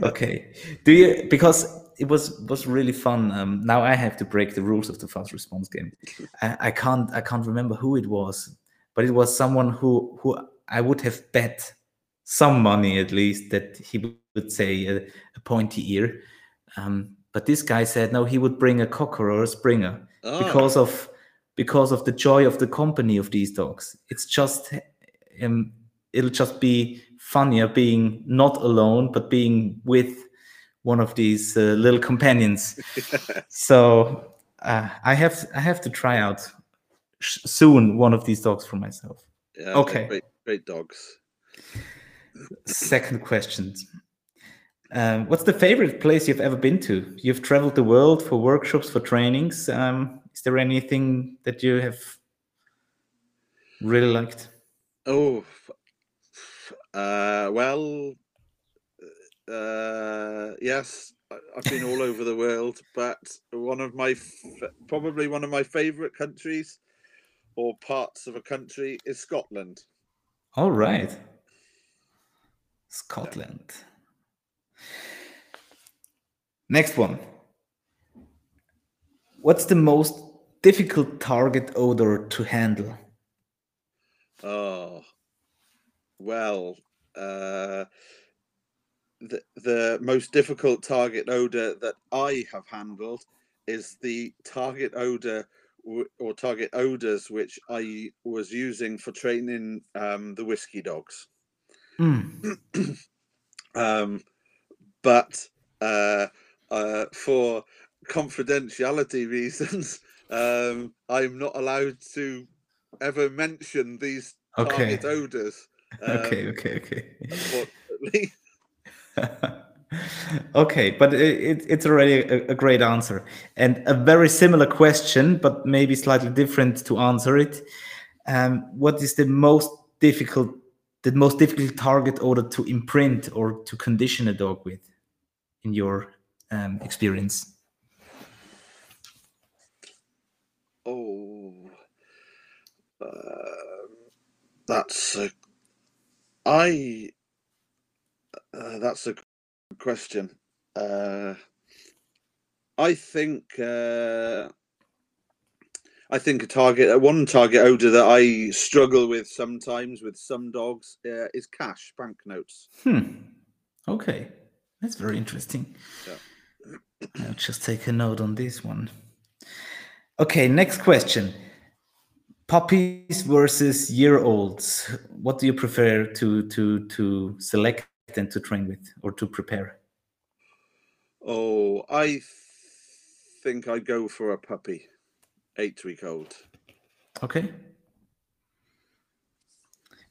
Okay. Do you because it was was really fun. Um now i have to break the rules of the fast response game. I, I can't i can't remember who it was but it was someone who who i would have bet some money at least that he would say a, a pointy ear. Um but this guy said no he would bring a cocker or a springer Ah, because of because of the joy of the company of these dogs. It's just um, it'll just be funnier being not alone but being with one of these uh, little companions. So uh, i have i have to try out sh- soon one of these dogs for myself. Yeah, okay. great, great dogs. Second question. Um, what's the favorite place you've ever been to? You've traveled the world for workshops for trainings. Um, is there anything that you have really liked? Oh, uh, well, uh, yes, I've been all over the world, but one of my f- probably one of my favorite countries or parts of a country is Scotland. All right. Scotland. Next one. What's the most difficult target odor to handle? Oh, well, uh, the, the most difficult target odor that I have handled is the target odor or target odors which I was using for training um, the whiskey dogs. Mm. Um, but uh, uh, for confidentiality reasons, um, I'm not allowed to ever mention these Okay. target odors. Um, okay, okay, okay. unfortunately. okay, but it, it, it's already a, a great answer. And a very similar question, but maybe slightly different to answer it. Um, what is the most difficult, the most difficult target odor to imprint or to condition a dog with, in your um, experience? Oh, um, that's a. I. Uh, that's a good question. Uh, I think. Uh, I think a target, uh, one target odor that I struggle with sometimes with some dogs uh, is cash banknotes. Hmm. Okay, that's very interesting. Yeah. I'll just take a note on this one. Okay, next question. Puppies versus year olds. What do you prefer to to to select and to train with or to prepare? Oh, I th- think I'd go for a puppy, eight week old. Okay.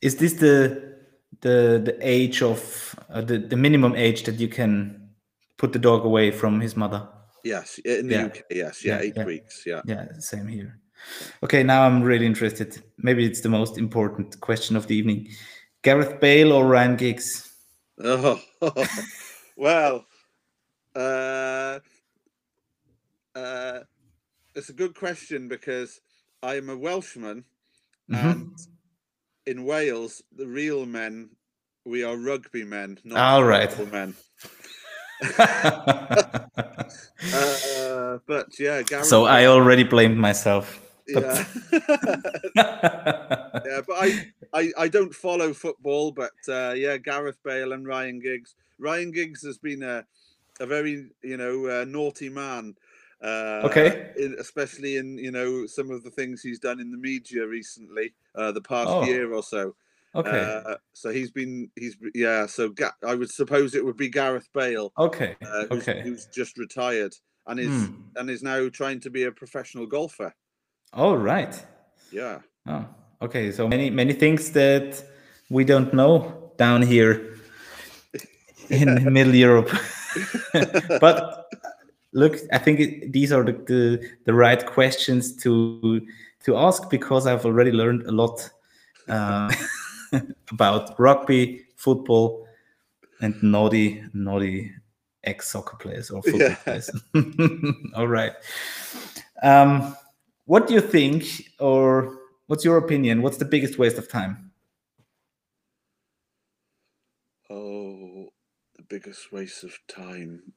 Is this the the the age of uh, the the minimum age that you can put the dog away from his mother? Yes, in the Yeah. UK, yes, yeah, Yeah, eight yeah. weeks, yeah. Yeah, same here. Okay, now I'm really interested. Maybe it's the most important question of the evening. Gareth Bale or Ryan Giggs? Oh, well, uh, uh, it's a good question because I am a Welshman, Mhm. and in Wales, the real men, we are rugby men, not All right. football men. Uh, but yeah, Gareth. so I already blamed myself. Yeah. yeah, but I, I I don't follow football, but uh, yeah, Gareth Bale and Ryan Giggs. Ryan Giggs has been a a very you know uh, naughty man. Uh, Okay. in, especially in you know some of the things he's done in the media recently, uh, the past Oh. year or so. Okay. Uh, so he's been he's yeah. So Ga- I would suppose it would be Gareth Bale, okay. uh, who's, Okay. who's just retired and is Hmm. and is now trying to be a professional golfer. All right. Yeah. Oh, okay. So many many things that we don't know down here in Middle Europe. but look, I think it, these are the, the the right questions to to ask because I've already learned a lot uh, about rugby, football, and naughty naughty ex soccer players or football Yeah. players. All right. Um, what do you think, or what's your opinion? What's the biggest waste of time? Oh, the biggest waste of time.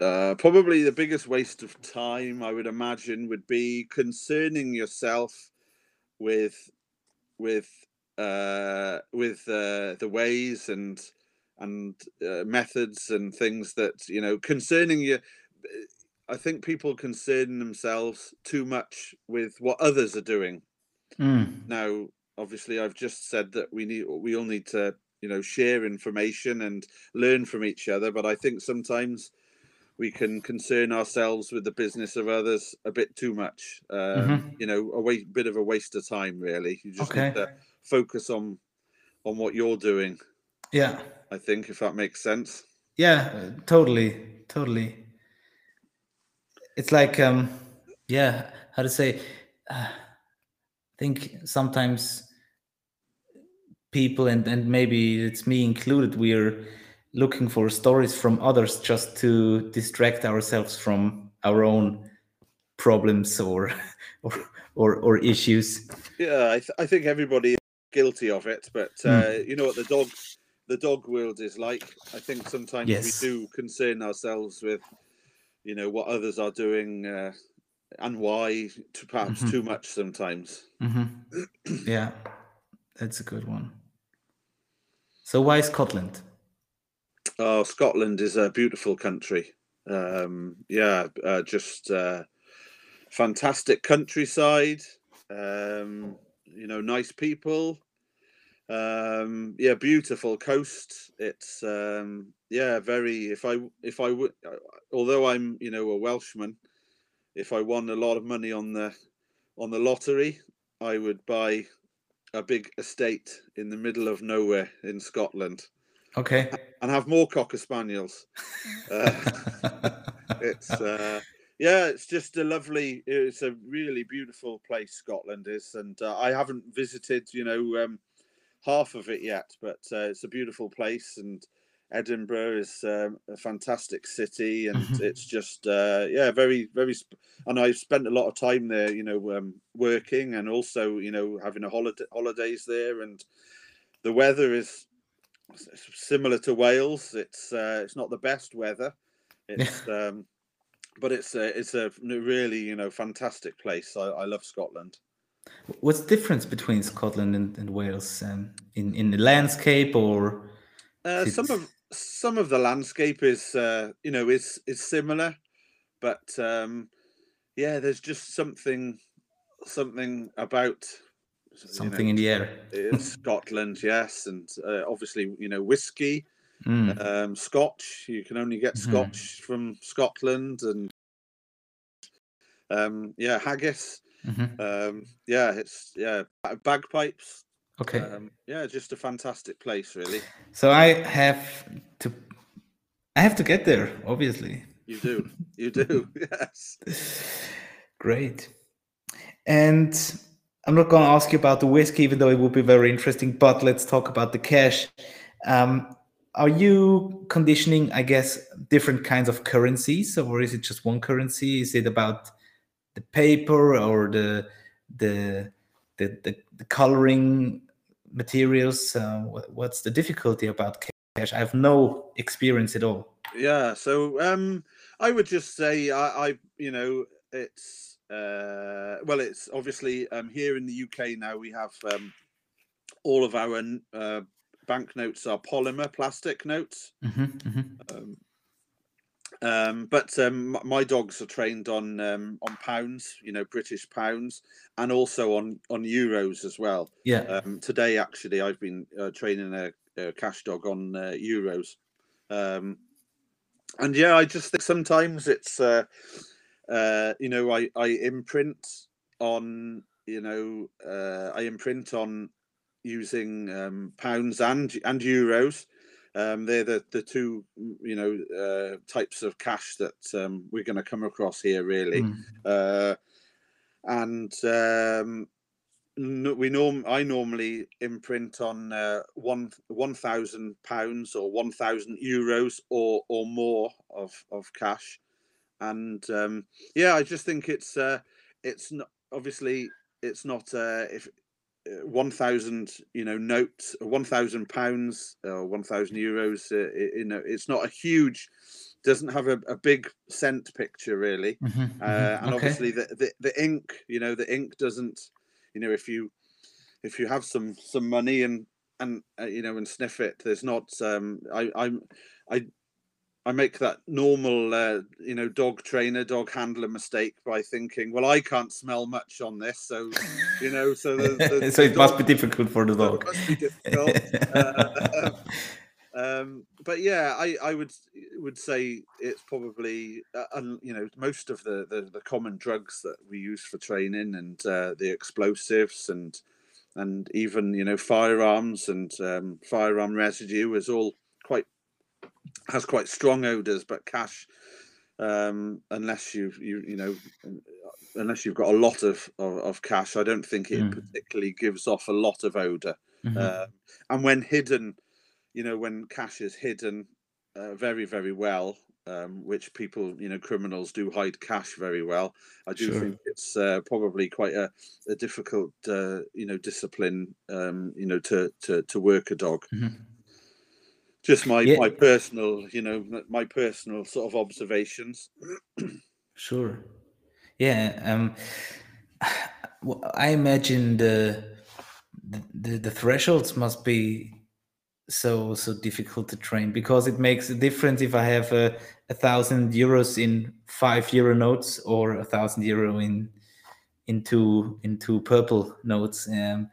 Uh, probably the biggest waste of time, I would imagine, would be concerning yourself with with uh, with uh, the ways and and uh, methods and things that you know concerning you. I think people concern themselves too much with what others are doing. Mm, Now, obviously, I've just said that we need we all need to you know share information and learn from each other. But I think sometimes we can concern ourselves with the business of others a bit too much. Um, Mhm. You know, a wa- bit of a waste of time, really. You just Okay. need to focus on on what you're doing. Yeah, I think, if that makes sense. yeah, uh, totally, totally. It's like, um, yeah, how to say? Uh, I think sometimes people and and maybe it's me included, we're looking for stories from others just to distract ourselves from our own problems or or or, or issues. Yeah, I, th- I think everybody is guilty of it, but uh, you know what the dog the dog world is like. I think sometimes Yes. we do concern ourselves with, you know, what others are doing uh, and why, to perhaps Mhm. too much sometimes. hmm yeah, that's a good one. So why Scotland? Oh, Scotland is a beautiful country. Um, yeah, uh, just uh, fantastic countryside. Um, you know, nice people. Um, yeah, beautiful coast. It's um, yeah, very. If I if I would, although I'm you know a Welshman, if I won a lot of money on the on the lottery, I would buy a big estate in the middle of nowhere in Scotland. Okay. And have more cocker spaniels. Uh, it's uh, yeah, it's just a lovely. It's a really beautiful place. Scotland is, and uh, I haven't visited, you know, um, half of it yet, but uh, it's a beautiful place and Edinburgh is um, a fantastic city, and mm-hmm. it's just uh, yeah, very very. Sp- and I've spent a lot of time there, you know, um, working and also you know having a holiday holidays there, and the weather is similar to Wales. It's uh, it's not the best weather, it's um, but it's a it's a really you know fantastic place. I, I love Scotland. What's the difference between Scotland and, and Wales um, in in the landscape or? Uh, some of some of the landscape is uh, you know is is similar, but um, yeah, there's just something something about something know, in the air. Scotland, yes, and uh, obviously you know whiskey, mm. um, Scotch. You can only get mm-hmm. Scotch mm. from Scotland, and um, yeah, haggis. Mm-hmm. Um, yeah, it's yeah bagpipes. Okay. Um, yeah, just a fantastic place, really. So I have to, I have to get there. Obviously. You do. You do. yes. Great. And I'm not going to ask you about the whiskey, even though it would be very interesting. But let's talk about the cash. Um, are you conditioning, I guess, different kinds of currencies, or is it just one currency? Is it about the paper or the the the, the, the coloring materials? Uh, what's the difficulty about cash? I have no experience at all. Yeah, so um, I would just say I, I you know, it's uh, well, it's obviously um, here in the UK now we have um, all of our uh, banknotes are polymer plastic notes. Mm-hmm, mm-hmm. Um, um, but um, my dogs are trained on um, on pounds, you know, British pounds, and also on on euros as well. Yeah. Um, today, actually, I've been uh, training a, a, cash dog on uh, euros, um, and yeah, I just think sometimes it's, uh, uh, you know, I I imprint on, you know, uh, I imprint on using um, pounds and and euros um, they're the, the two, you know, uh, types of cash that um, we're going to come across here, really. Mm. Uh, and um, we norm I normally imprint on uh, one one thousand pounds or one thousand euros or or more of of cash, and um, yeah, I just think it's uh, it's not obviously it's not uh, if 1,000, you know, notes, 1,000 pounds or 1,000 euros. Uh, you know, it's not a huge, doesn't have a, a big scent picture really. Mm-hmm, uh, mm-hmm. and okay. obviously the, the, the ink, you know, the ink doesn't, you know, if you, if you have some, some money and, and, uh, you know, and sniff it, there's not, um, I, I'm, I, I make that normal, uh, you know, dog trainer, dog handler mistake by thinking, well, I can't smell much on this, so you know, so the, the, so it dog, must be difficult for the dog. must be difficult. uh, um, but yeah, I, I would would say it's probably, uh, you know, most of the, the, the common drugs that we use for training and uh, the explosives and and even you know firearms and um, firearm residue is all has quite strong odors, but cash, um, unless you you you know, unless you've got a lot of of, of cash, I don't think it mm. particularly gives off a lot of odor. Mm-hmm. Uh, and when hidden, you know, when cash is hidden uh, very very well, um, which people, you know, criminals do hide cash very well. I do sure. think it's uh, probably quite a, a difficult, uh, you know, discipline, um, you know, to to to work a dog. Mm-hmm just my yeah. my personal you know my personal sort of observations sure yeah um i imagine the, the the thresholds must be so so difficult to train because it makes a difference if I have a, a thousand euros in five euro notes or a thousand euro in into into purple notes. Um,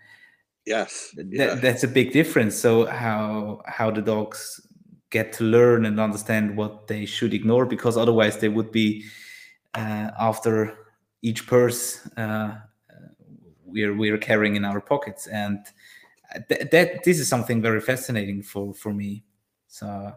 yes, yeah. that's a big difference. So how how the dogs get to learn and understand what they should ignore because otherwise they would be uh, after each purse uh, we're we're carrying in our pockets. And th- that this is something very fascinating for for me. So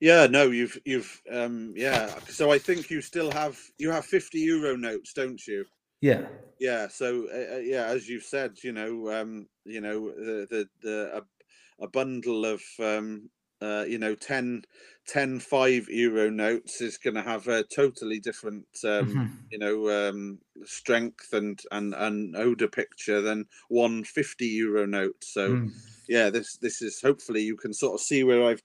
yeah no you've you've um yeah. So i think you still have you have 50 euro notes don't you yeah yeah so uh, yeah as you've said you know um you know the the, the a, a bundle of um uh, you know 10 10 5 euro notes is going to have a totally different um, mm-hmm. you know um, strength and and and odor picture than one 50 euro note so mm. yeah this this is hopefully you can sort of see where i've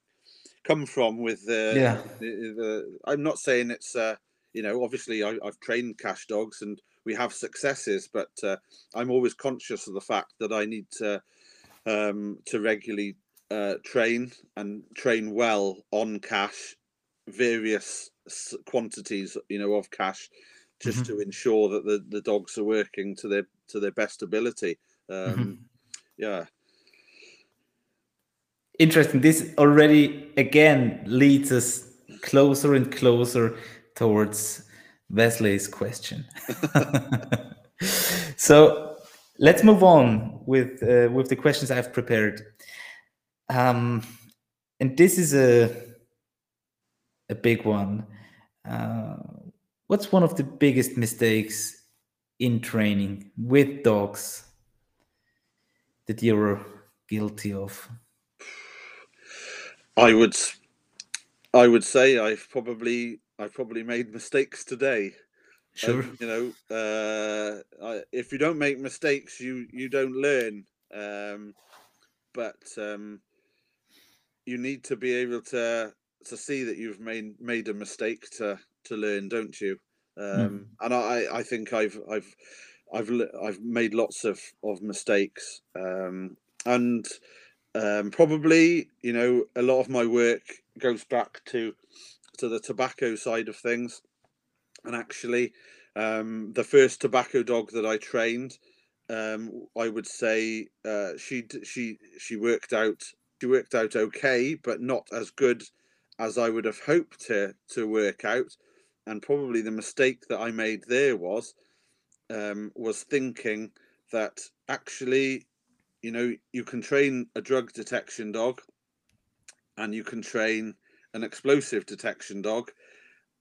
come from with the yeah the, the, i'm not saying it's uh you know obviously I, i've trained cash dogs and we have successes but uh, i'm always conscious of the fact that i need to um to regularly uh, train and train well on cash, various quantities, you know, of cash, just mm-hmm. to ensure that the, the dogs are working to their to their best ability. Um, mm-hmm. Yeah. Interesting. This already again leads us closer and closer towards Wesley's question. so let's move on with uh, with the questions I've prepared. Um, and this is a a big one. Uh, what's one of the biggest mistakes in training with dogs that you're guilty of? I would, I would say I've probably I've probably made mistakes today. Sure. you know, uh, I, if you don't make mistakes, you you don't learn. Um, but um, you need to be able to to see that you've made made a mistake to to learn, don't you? Um, mm. And I I think I've I've I've I've made lots of of mistakes, um, and um, probably you know a lot of my work goes back to to the tobacco side of things, and actually um, the first tobacco dog that I trained. Um, I would say uh, she she she worked out she worked out okay, but not as good as I would have hoped to to work out. And probably the mistake that I made there was um, was thinking that actually, you know, you can train a drug detection dog, and you can train an explosive detection dog,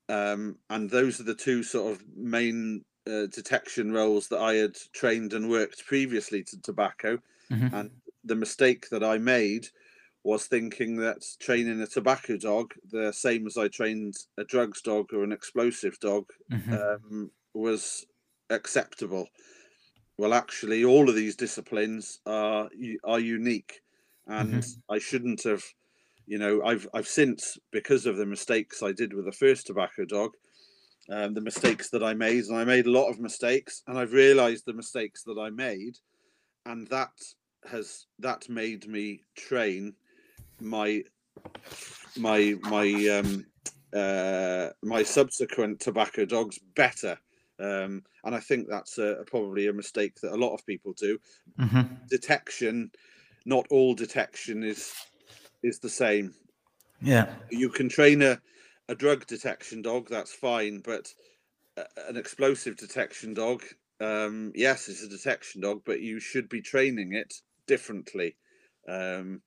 um, and those are the two sort of main uh, detection roles that I had trained and worked previously to tobacco. Mm-hmm. And the mistake that I made was thinking that training a tobacco dog, the same as I trained a drugs dog or an explosive dog, mm-hmm. um, was acceptable. Well, actually, all of these disciplines are are unique, and mm-hmm. I shouldn't have. You know, I've I've since because of the mistakes I did with the first tobacco dog, um, the mistakes that I made, and I made a lot of mistakes, and I've realised the mistakes that I made, and that has that made me train my my my um uh my subsequent tobacco dogs better um and i think that's a, probably a mistake that a lot of people do mm-hmm. detection not all detection is is the same yeah you can train a, a drug detection dog that's fine but an explosive detection dog um yes it's a detection dog but you should be training it differently um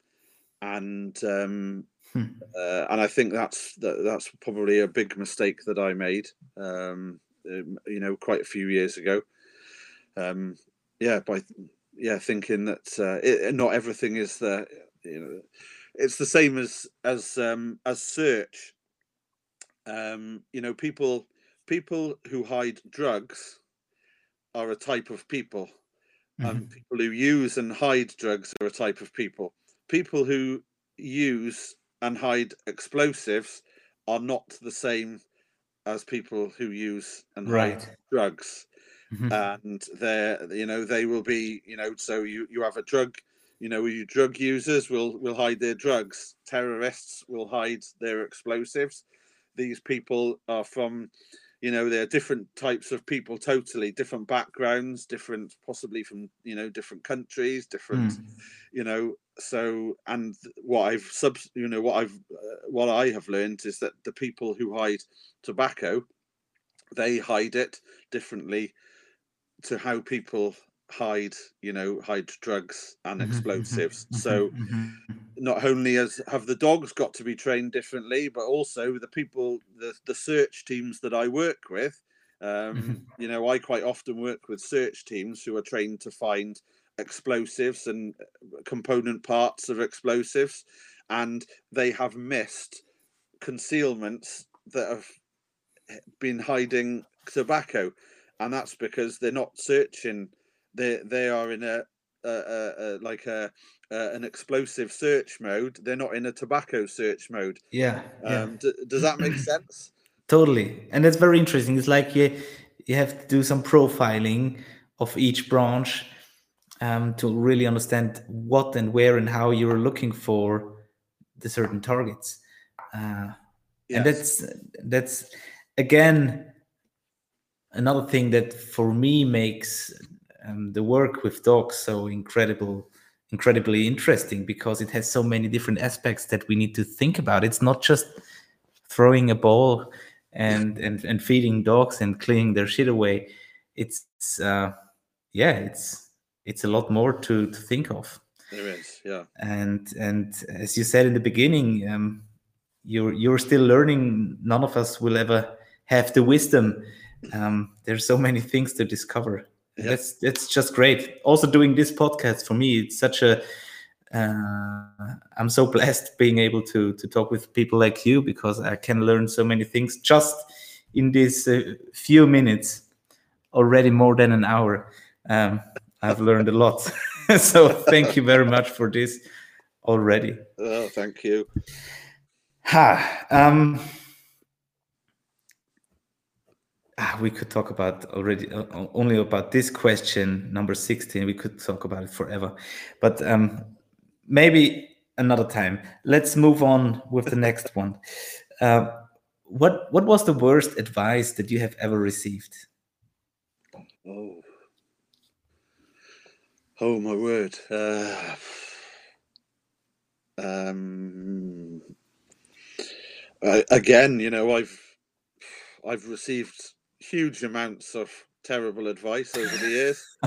and um, hmm. uh, and I think that's that, that's probably a big mistake that I made. Um, um, you know, quite a few years ago. Um, yeah, by yeah, thinking that uh, it, not everything is the you know, it's the same as as um, as search. Um, you know, people people who hide drugs are a type of people, mm-hmm. and people who use and hide drugs are a type of people people who use and hide explosives are not the same as people who use and right. hide drugs. Mm-hmm. And they're, you know, they will be, you know, so you, you have a drug you know, your drug users will will hide their drugs. Terrorists will hide their explosives. These people are from, you know, they're different types of people, totally different backgrounds, different, possibly from you know different countries, different, Mm. you know. So, and what I've sub, you know, what I've uh, what I have learned is that the people who hide tobacco, they hide it differently to how people hide you know hide drugs and Mhm, mhm, explosives. So mhm. not only as have the dogs got to be trained differently but also the people the, the search teams that i work with um, you know i quite often work with search teams who are trained to find explosives and uh, component parts of explosives and they have missed concealments that have been hiding tobacco. And that's because they're not searching they they are in a, a, a, a like a, an explosive search mode they're not in a tobacco search mode Yeah, yeah. um d- does that make sense Totally. And it's very interesting. It's like you, you have to do some profiling of each branch um, to really understand what and where and how you're looking for the certain targets. Uh, And that's that's again another thing that for me makes um, the work with dogs so incredible incredibly interesting because it has so many different aspects that we need to think about. It's not just throwing a ball and and, and feeding dogs and cleaning their shit away. It's uh, yeah it's it's a lot more to to think of. There is yeah. And and as you said in the beginning um, you're you're still learning. None of us will ever have the wisdom. Um, there's so many things to discover. And Yeah. that's that's just great. Also doing this podcast for me it's such a uh, i'm so blessed being able to to talk with people like you because i can learn so many things just in these uh, few minutes already more than an hour. Um, i've learned a lot. So thank you very much for this already. Oh thank you. Ha um we could talk about already uh, only about this question number 16 we could talk about it forever. But um maybe another time. Let's move on with the next one. Uh, what what was the worst advice that you have ever received? Oh. Oh my word. Uh, um I- again you know i've i've received huge amounts of terrible advice over the years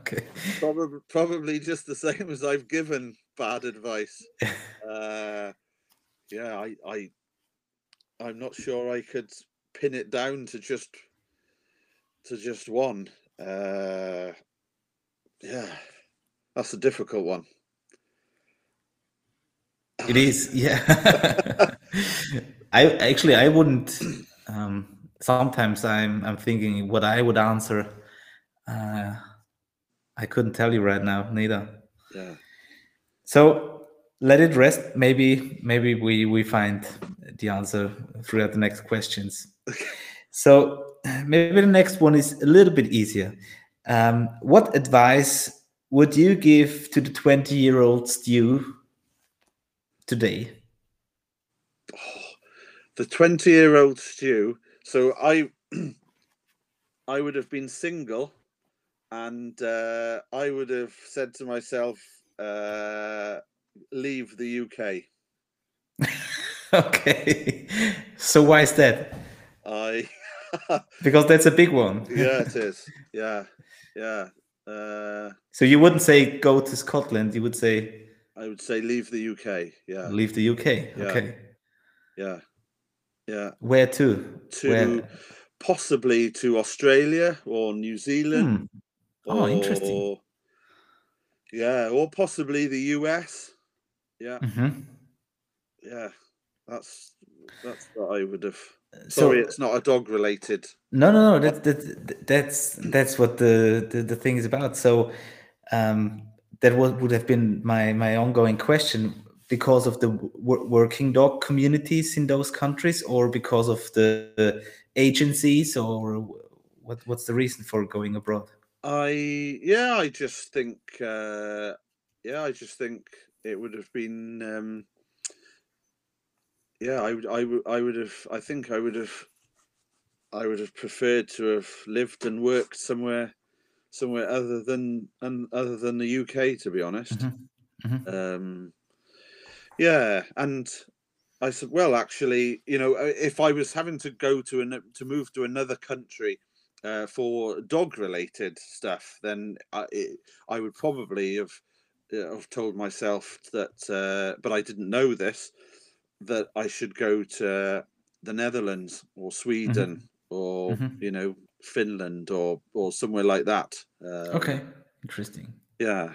okay probably probably just the same as I've given bad advice. Uh, yeah, I, I, I'm not sure I could pin it down to just to just one. Uh, yeah, that's a difficult one. It is, yeah. I actually I wouldn't. Um, sometimes I'm I'm thinking what I would answer. Uh, I couldn't tell you right now, neither. Yeah, So let it rest. Maybe maybe we we find the answer throughout the next questions. So maybe the next one is a little bit easier. Um, what advice would you give to the 20 year old Stu today? the twenty-year-old Stu. So I, I would have been single, and uh, I would have said to myself, uh, "Leave the UK." okay. So why is that? I Because that's a big one. yeah, it is. Yeah, yeah. Uh, So you wouldn't say go to Scotland. You would say I would say leave the UK. Yeah, leave the UK. Yeah. Okay. yeah, yeah. Where to? To Where? possibly to Australia or New Zealand. Hmm. Oh, interesting. or- Yeah, or possibly the US. Yeah, Mhm. yeah. That's that's what I would have. So Sorry, it's not a dog related. no, no, no. That, that that's that's what the, the the thing is about. So um, that would would have been my my ongoing question because of the w- working dog communities in those countries, or because of the, agencies, or what what's the reason for going abroad? I yeah, I just think uh, yeah, I just think it would have been. Um, yeah, I would, I would, I would have. I think I would have. I would have preferred to have lived and worked somewhere, somewhere other than and other than the UK. To be honest, Mm-hmm. Mhm. um, yeah, and I said, well, actually, you know, uh, if I was having to go to an to move to another country uh, for dog related stuff, then I, it, I would probably have uh, have told myself that, uh, but I didn't know this, that I should go to the Netherlands or Sweden or Mhm. you know Finland or or somewhere like that. Um, Okay, interesting. Yeah.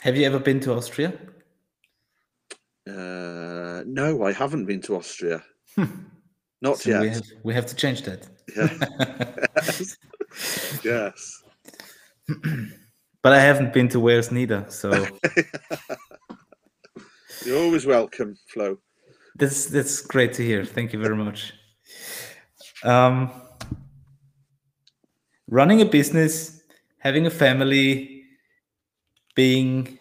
Have you ever been to Austria? Uh, no, I haven't been to Austria. Not So yet. we have we have to change that. yes. yes. but I haven't been to Wales neither, so You're always welcome, Flo. that's that's great to hear. Thank you very much. Um, running a business, having a family, being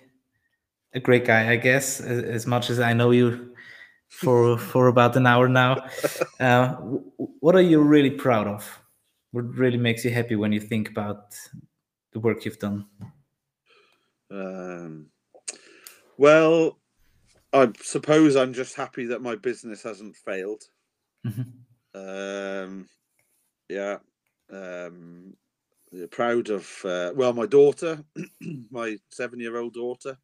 a great guy, I guess. As, as much as I know you for for about an hour now, uh, w- w- what are you really proud of? What really makes you happy when you think about the work you've done? Um, well, I suppose I'm just happy that my business hasn't failed. Mhm. Um, yeah. Um, proud of uh, well, my daughter, my seven-year-old daughter,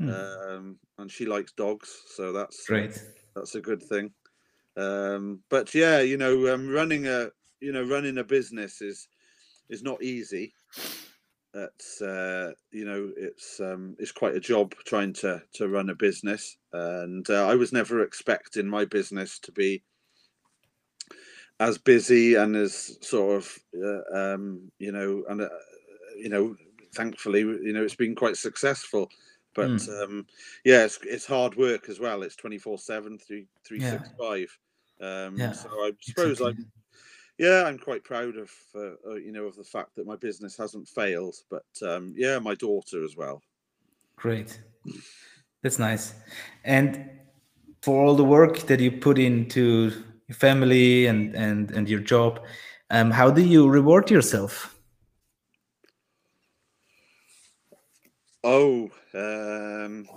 Hmm. um, and she likes dogs, so that's Great. that's a good thing. Um, but yeah, you know, um, running a you know running a business is is not easy. It's uh, you know it's um, it's quite a job trying to to run a business, and uh, I was never expecting my business to be as busy and as sort of uh, um, you know and uh, you know thankfully you know it's been quite successful but Mm. um yeah it's, it's hard work as well it's 24 7 365 um Yeah, so i suppose Exactly. i'm yeah i'm quite proud of uh, uh, you know of the fact that my business hasn't failed but um yeah my daughter as well Great. That's nice. And for all the work that you put into your family and and and your job, um, how do you reward yourself? Oh um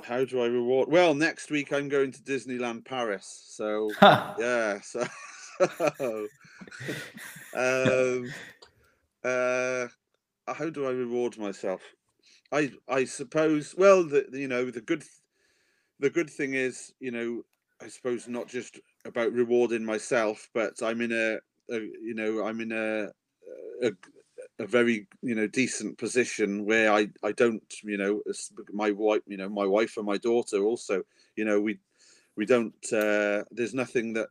how do i reward well next week i'm going to disneyland paris so Ha! yeah so um uh how do i reward myself i i suppose well the the, you know the good the good thing is you know i suppose not just about rewarding myself but i'm in a, a you know i'm in a, a a very you know decent position where i i don't you know my wife you know my wife and my daughter also you know we we don't uh there's nothing that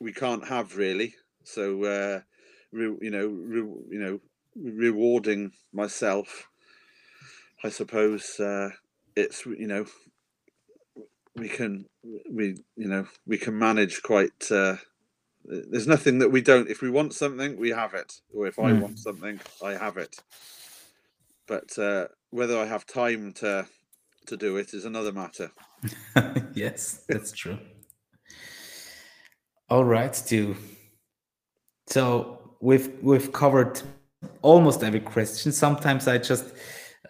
we can't have really. So uh re, you know re, you know rewarding myself i suppose uh it's you know we can we you know we can manage quite uh there's nothing that we don't if we want something we have it or if i Hmm. want something i have it but uh whether i have time to to do it is another matter yes, that's true. All right, Stu. So we've we've covered almost every question. Sometimes I just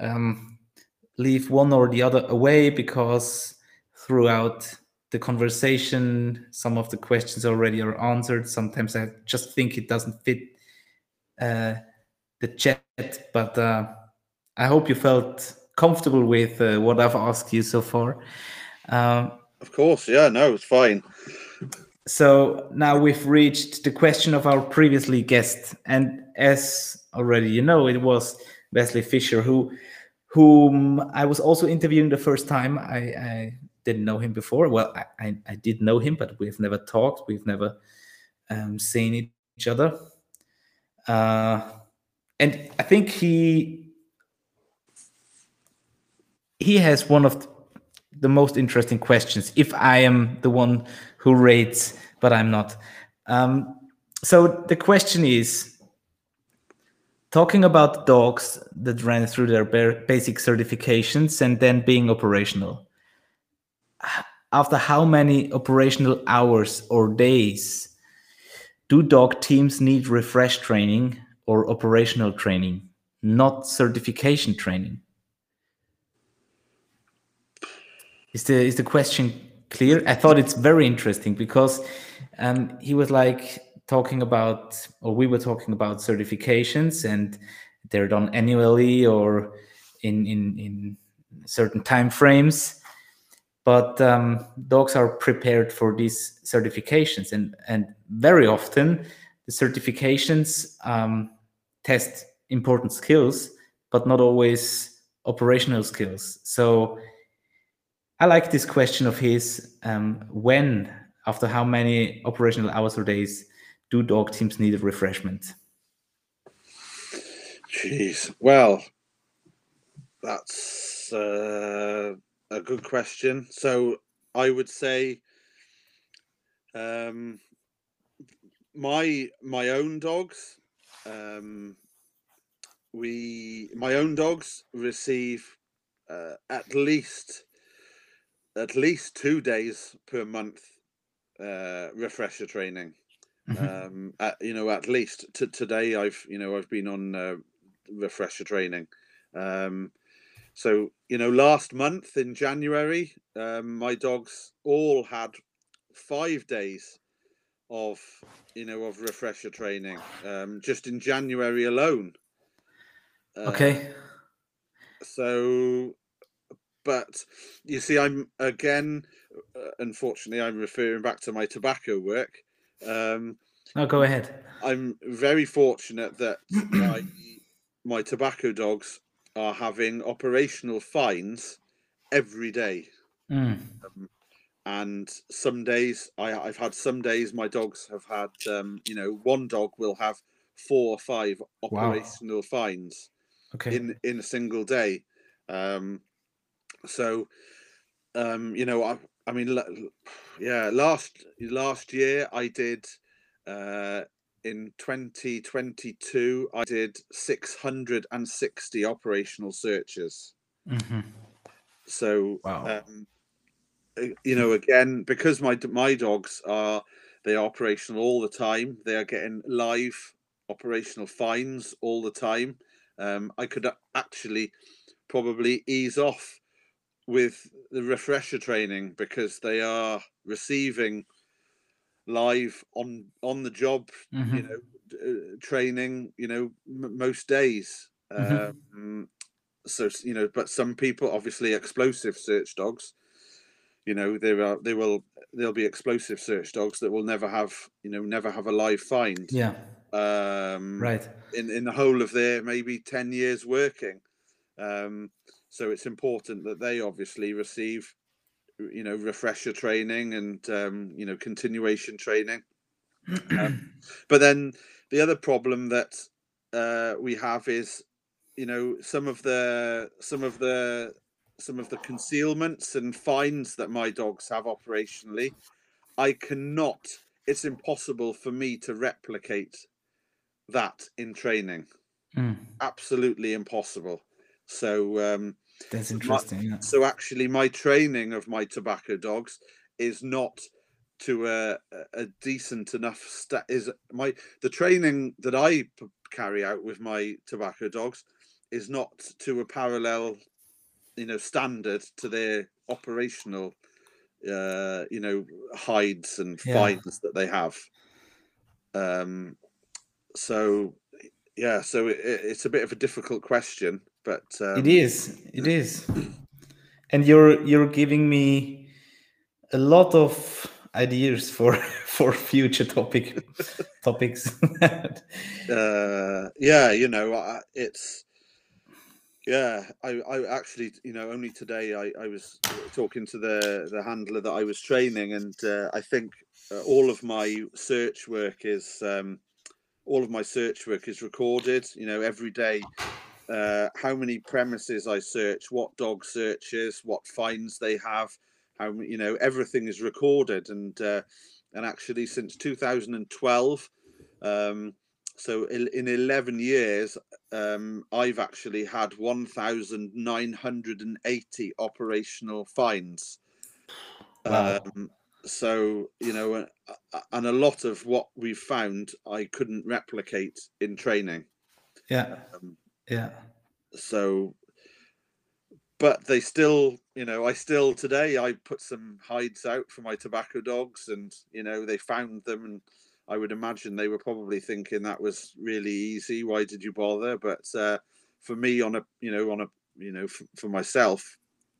um, leave one or the other away because throughout the conversation, some of the questions already are answered. Sometimes I just think it doesn't fit uh, the chat, but uh, I hope you felt comfortable with uh, what I've asked you so far. Um, of course yeah no it's fine so now we've reached the question of our previously guest, and as already you know, it was Wesley Fisher who, whom I was also interviewing the first time. I, I didn't know him before. Well, I, I, I did know him, but we've never talked. We've never um, seen each other. Uh, and I think he he has one of the most interesting questions. If I am the one who rates, but I'm not. Um, so the question is talking about dogs that ran through their basic certifications and then being operational after how many operational hours or days do dog teams need refresh training or operational training not certification training? Is the is the question clear? I thought it's very interesting because um, he was like talking about or we were talking about certifications and they're done annually or in in in certain time frames but um, dogs are prepared for these certifications and and very often the certifications um, test important skills but not always operational skills so i like this question of his um, when after how many operational hours or days do dog teams need a refreshment? Jeez, well, that's uh, a good question. So I would say, um, my my own dogs, um, we my own dogs receive uh, at least at least two days per month uh, refresher training. Mm-hmm. Um, at, you know, at least to today, I've you know I've been on uh, refresher training. Um, so you know, last month in January, um, my dogs all had five days of you know of refresher training um, just in January alone. okay. Uh, so, but you see, I'm again, uh, unfortunately, I'm referring back to my tobacco work. Um, oh, go ahead. I'm very fortunate that my, my tobacco dogs are having operational fines every day. Mm. Um, and some days I, have had some days my dogs have had um, you know one dog will have four or five operational wow. fines okay. in in a single day um, so um, you know I, I mean yeah, last last year I did uh, in 2022 I did 660 operational searches. Mm-hmm. So wow. um, you know again because my my dogs are they are operational all the time. They are getting live operational fines all the time. Um, I could actually probably ease off with the refresher training because they are receiving live on on the job mm-hmm. you know uh, training you know m- most days. Mm-hmm. um, so you know but some people obviously explosive search dogs you know there are they will there'll be explosive search dogs that will never have you know never have a live find. Yeah. Um right. in in the whole of their maybe 10 years working. Um so it's important that they obviously receive, you know, refresher training and um, you know continuation training. um, but then the other problem that uh, we have is, you know, some of the some of the some of the concealments and fines that my dogs have operationally, I cannot. It's impossible for me to replicate that in training. Mm. Absolutely impossible. So um, that's interesting. My, yeah. So actually, my training of my tobacco dogs is not to a, a decent enough stat. Is my the training that I p- carry out with my tobacco dogs is not to a parallel, you know, standard to their operational, uh, you know, hides and yeah. fines that they have. Um, so yeah, so it, it's a bit of a difficult question but um... it is it is. And you're you're giving me a lot of ideas for for future topic topics. Uh yeah you know it's yeah i i actually you know only today i i was talking to the the handler that i was training and uh, i think uh, all of my search work is um all of my search work is recorded you know every day uh, how many premises I search, what dog searches, what fines they have, how you know everything is recorded, and uh, and actually since 2012, um, so in, in 11 years, um, I've actually had 1,980 operational fines. Wow. Um, so you know, and a lot of what we've found, I couldn't replicate in training. Yeah. Um, Yeah. so but they still you know i still today i put some hides out for my tobacco dogs and you know they found them and i would imagine they were probably thinking that was really easy why did you bother but uh, for me on a you know on a you know for, for myself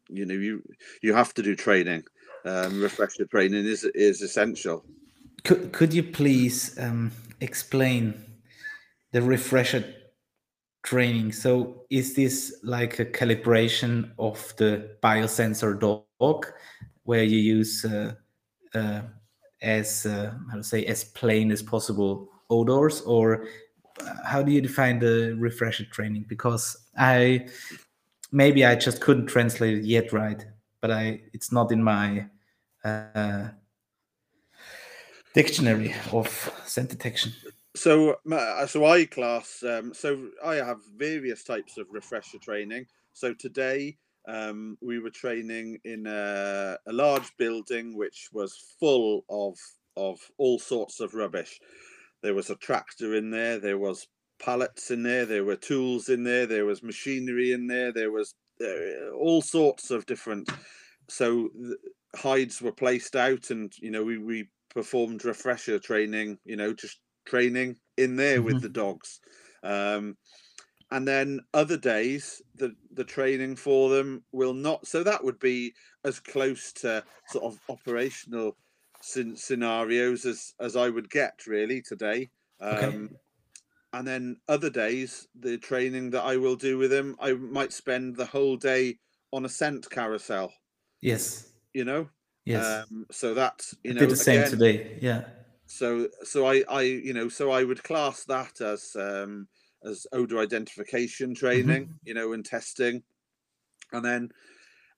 you know you you have to do training um refresher training is is essential Could could you please um, explain the refresher training? So is this like a calibration of the biosensor dog, where you use uh, uh, as uh, how to say as plain as possible odors, or uh, how do you define the refresher training? Because I maybe I just couldn't translate it yet right, but I it's not in my uh, dictionary of scent detection. So so i class um so i have various types of refresher training. So today um we were training in a, a large building which was full of of all sorts of rubbish. There was a tractor in there there was pallets in there there were tools in there there was machinery in there there was uh, all sorts of different so hides were placed out and you know we, we performed refresher training you know just training in there with Mhm. the dogs um and then other days the the training for them will not so that would be as close to sort of operational scen- scenarios as as i would get really today um Okay. and then other days the training that i will do with them i might spend the whole day on a scent carousel Yes. you know Yes. um so that's you I know did the same again, today. Yeah. So so i i you know so i would class that as um as odor identification training you know and testing and then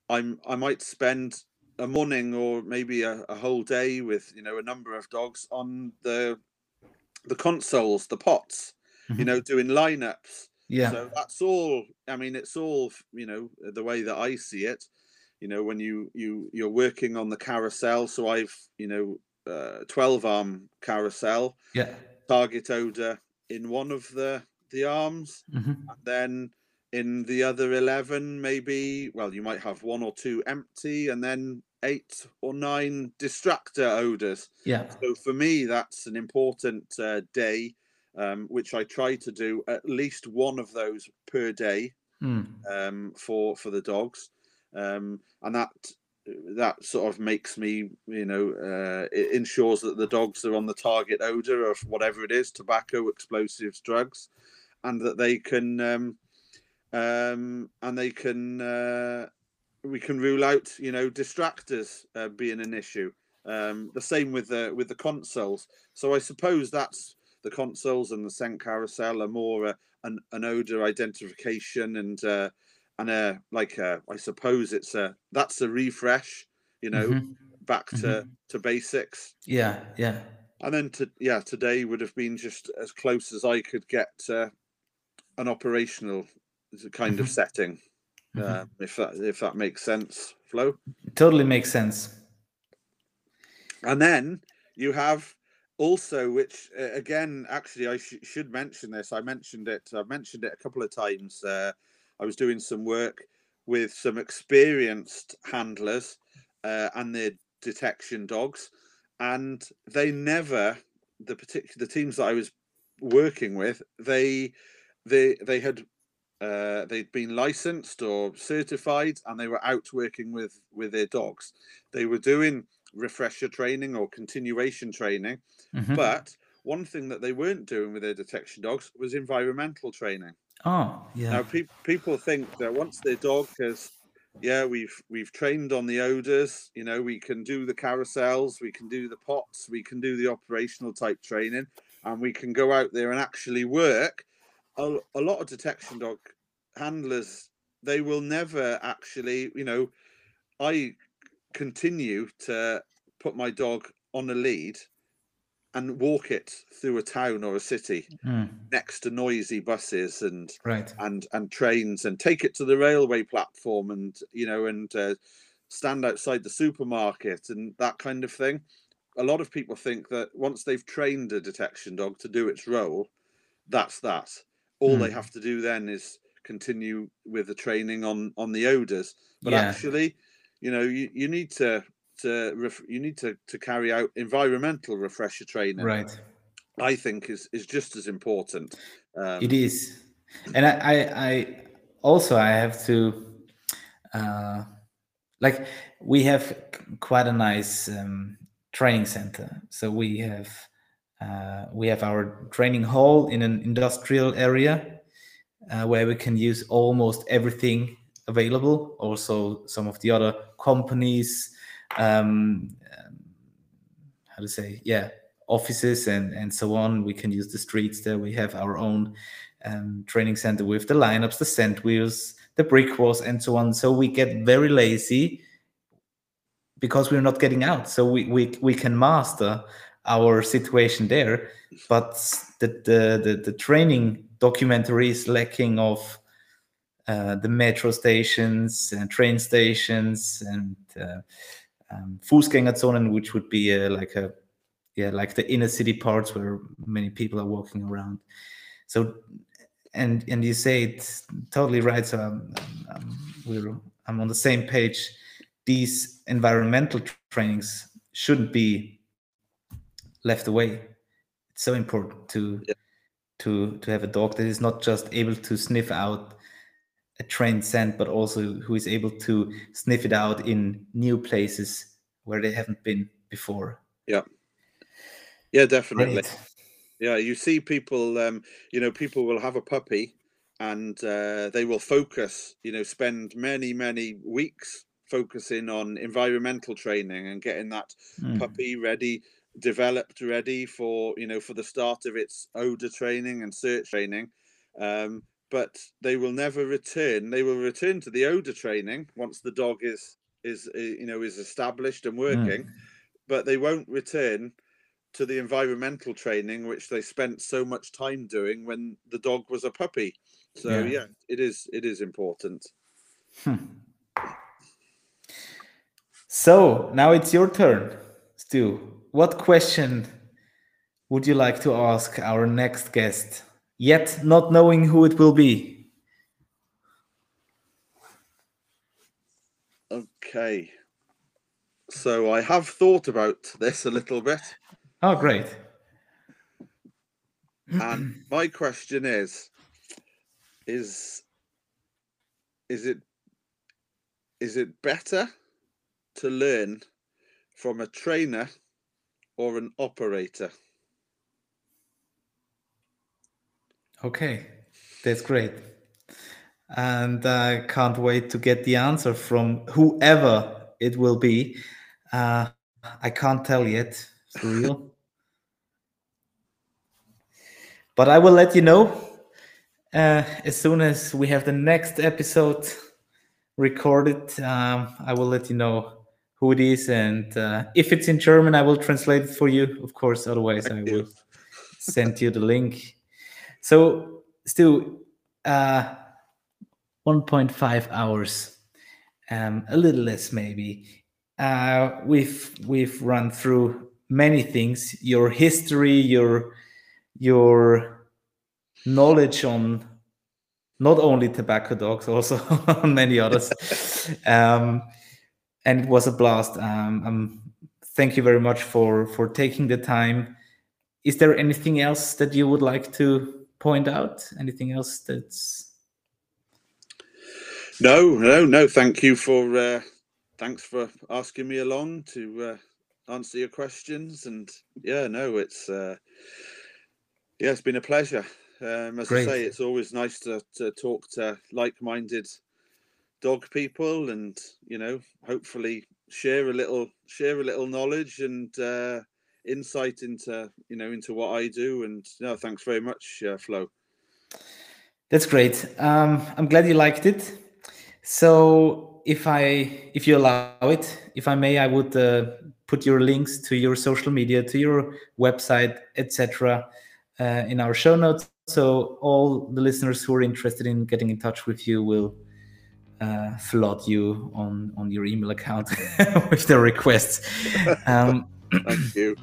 i'm i might spend a morning or maybe a, a whole day with you know a number of dogs on the the consoles the pots you Mhm. know doing lineups Yeah. so that's all i mean it's all you know the way that i see it you know when you you you're working on the carousel so i've you know uh, 12 arm carousel yeah. target odor in one of the the arms Mhm. and then in the other 11 maybe well you might have one or two empty and then eight or nine distractor odors Yeah. so for me that's an important uh, day um, which i try to do at least one of those per day Mm. um, for for the dogs, um, and that that sort of makes me, you know, uh, it ensures that the dogs are on the target odor of whatever it is, tobacco, explosives, drugs, and that they can, um, um, and they can, uh, we can rule out, you know, distractors uh, being an issue. Um, the same with the with the consoles. So I suppose that's the consoles and the scent carousel are more uh, an, an odor identification and uh, and a like a, I suppose it's a that's a refresh, you know, Mhm. back to Mhm. to basics. Yeah. Yeah. And then to yeah, today would have been just as close as I could get to an operational kind of Mhm. setting. Uh, if that if that makes sense, Flo. Totally makes sense. And then you have also, which uh, again, actually, I sh- should mention this. I mentioned it. I've mentioned it a couple of times. Uh, I was doing some work with some experienced handlers uh, and their detection dogs, and they never the particular the teams that I was working with. They they they had uh, they'd been licensed or certified, and they were out working with with their dogs. They were doing refresher training or continuation training, Mhm. but one thing that they weren't doing with their detection dogs was environmental training. Oh, yeah. Now, pe- people think that once their dog has, yeah, we've we've trained on the odors. You know, we can do the carousels, we can do the pots, we can do the operational type training, and we can go out there and actually work. A, a lot of detection dog handlers, they will never actually, you know, I continue to put my dog on a lead and walk it through a town or a city Mm. next to noisy buses and Right. and and trains and take it to the railway platform and you know and uh, stand outside the supermarket and that kind of thing a lot of people think that once they've trained a detection dog to do its role that's that all they Hmm. have to do then is continue with the training on on the odors but Yeah. actually you know you, you need to to ref, you need to to carry out environmental refresher training Right. i think is is just as important um, It is, and I, I, I also I have to, uh, like we have quite a nice um, training center. So we have uh, we have our training hall in an industrial area uh, where we can use almost everything available. Also, some of the other companies, um, how to say, yeah, offices and and so on. We can use the streets there. We have our own um, training center with the lineups, the scent wheels, the brick walls, and so on. So we get very lazy because we're not getting out. So we we we can master our situation there, but the the the, the training documentary is lacking of uh, the metro stations and train stations and uh, um, Fußgängerzonen, which would be uh, like a yeah like the inner city parts where many people are walking around. So and and you say it totally right. So I'm, I'm, we're I'm on the same page. These environmental trainings shouldn't be left away. It's so important to Yeah. to to have a dog that is not just able to sniff out a trained scent, but also who is able to sniff it out in new places where they haven't been before. yeah Yeah, definitely Great. Yeah, you see people, um, you know, people will have a puppy and uh, they will focus, you know, spend many, many weeks focusing on environmental training and getting that Mm. puppy ready, developed ready for, you know, for the start of its odor training and search training. Um, but they will never return. They will return to the odor training once the dog is is you know is established and hmm. working, but they won't return to the environmental training which they spent so much time doing when the dog was a puppy so Yeah. yeah, it is it is important hmm. So now it's your turn, Stu. What question would you like to ask our next guest, yet not knowing who it will be? okay so i have thought about this a little bit Oh, great. and my question is is is it is it better to learn from a trainer or an operator Okay, that's great. And I can't wait to get the answer from whoever it will be. Uh, I can't tell yet, for real. but I will let you know uh, as soon as we have the next episode recorded. Um, I will let you know who it is, and uh, if it's in German, I will translate it for you. Of course, otherwise, Thank I you. will send you the link. So, still uh, 1.5 hours, um, a little less maybe. Uh, we've we've run through many things. Your history, your your knowledge on not only tobacco dogs, also on many others. um, and it was a blast. Um, um, thank you very much for for taking the time. Is there anything else that you would like to point out? Anything else that's No, no, no. Thank you for uh, thanks for asking me along to uh, answer your questions. And yeah, no, it's uh, yeah, it's been a pleasure. Um, as Great. I say, it's always nice to, to talk to like-minded dog people, and you know, hopefully share a little share a little knowledge and uh, insight into you know into what I do. And no, thanks very much, uh, Flo. That's great. Um, I'm glad you liked it. So if I, if you allow it, if I may, I would uh, put your links to your social media, to your website, etc., uh, in our show notes. So all the listeners who are interested in getting in touch with you will uh, flood you on on your email account with their requests. Um, Thank you.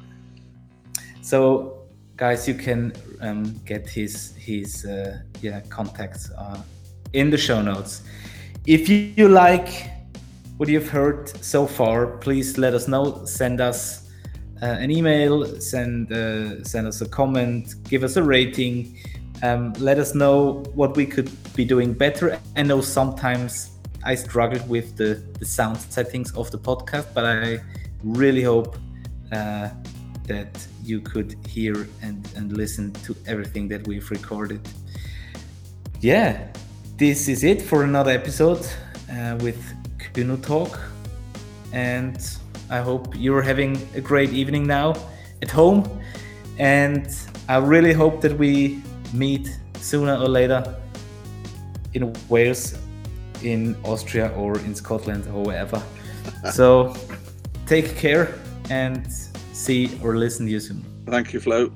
So, guys, you can um, get his his uh, yeah contacts uh, in the show notes. If you, you like what you've heard so far, please let us know. Send us uh, an email, send uh, send us a comment, give us a rating. Um, let us know what we could be doing better. I know sometimes I struggled with the, the sound settings of the podcast, but I really hope uh, that you could hear and, and listen to everything that we've recorded. Yeah, this is it for another episode uh, with Kynotalk. And I hope you're having a great evening now at home. And I really hope that we meet sooner or later in Wales, in Austria, or in Scotland, or wherever. so take care and see or listen to you soon. Thank you, Flo.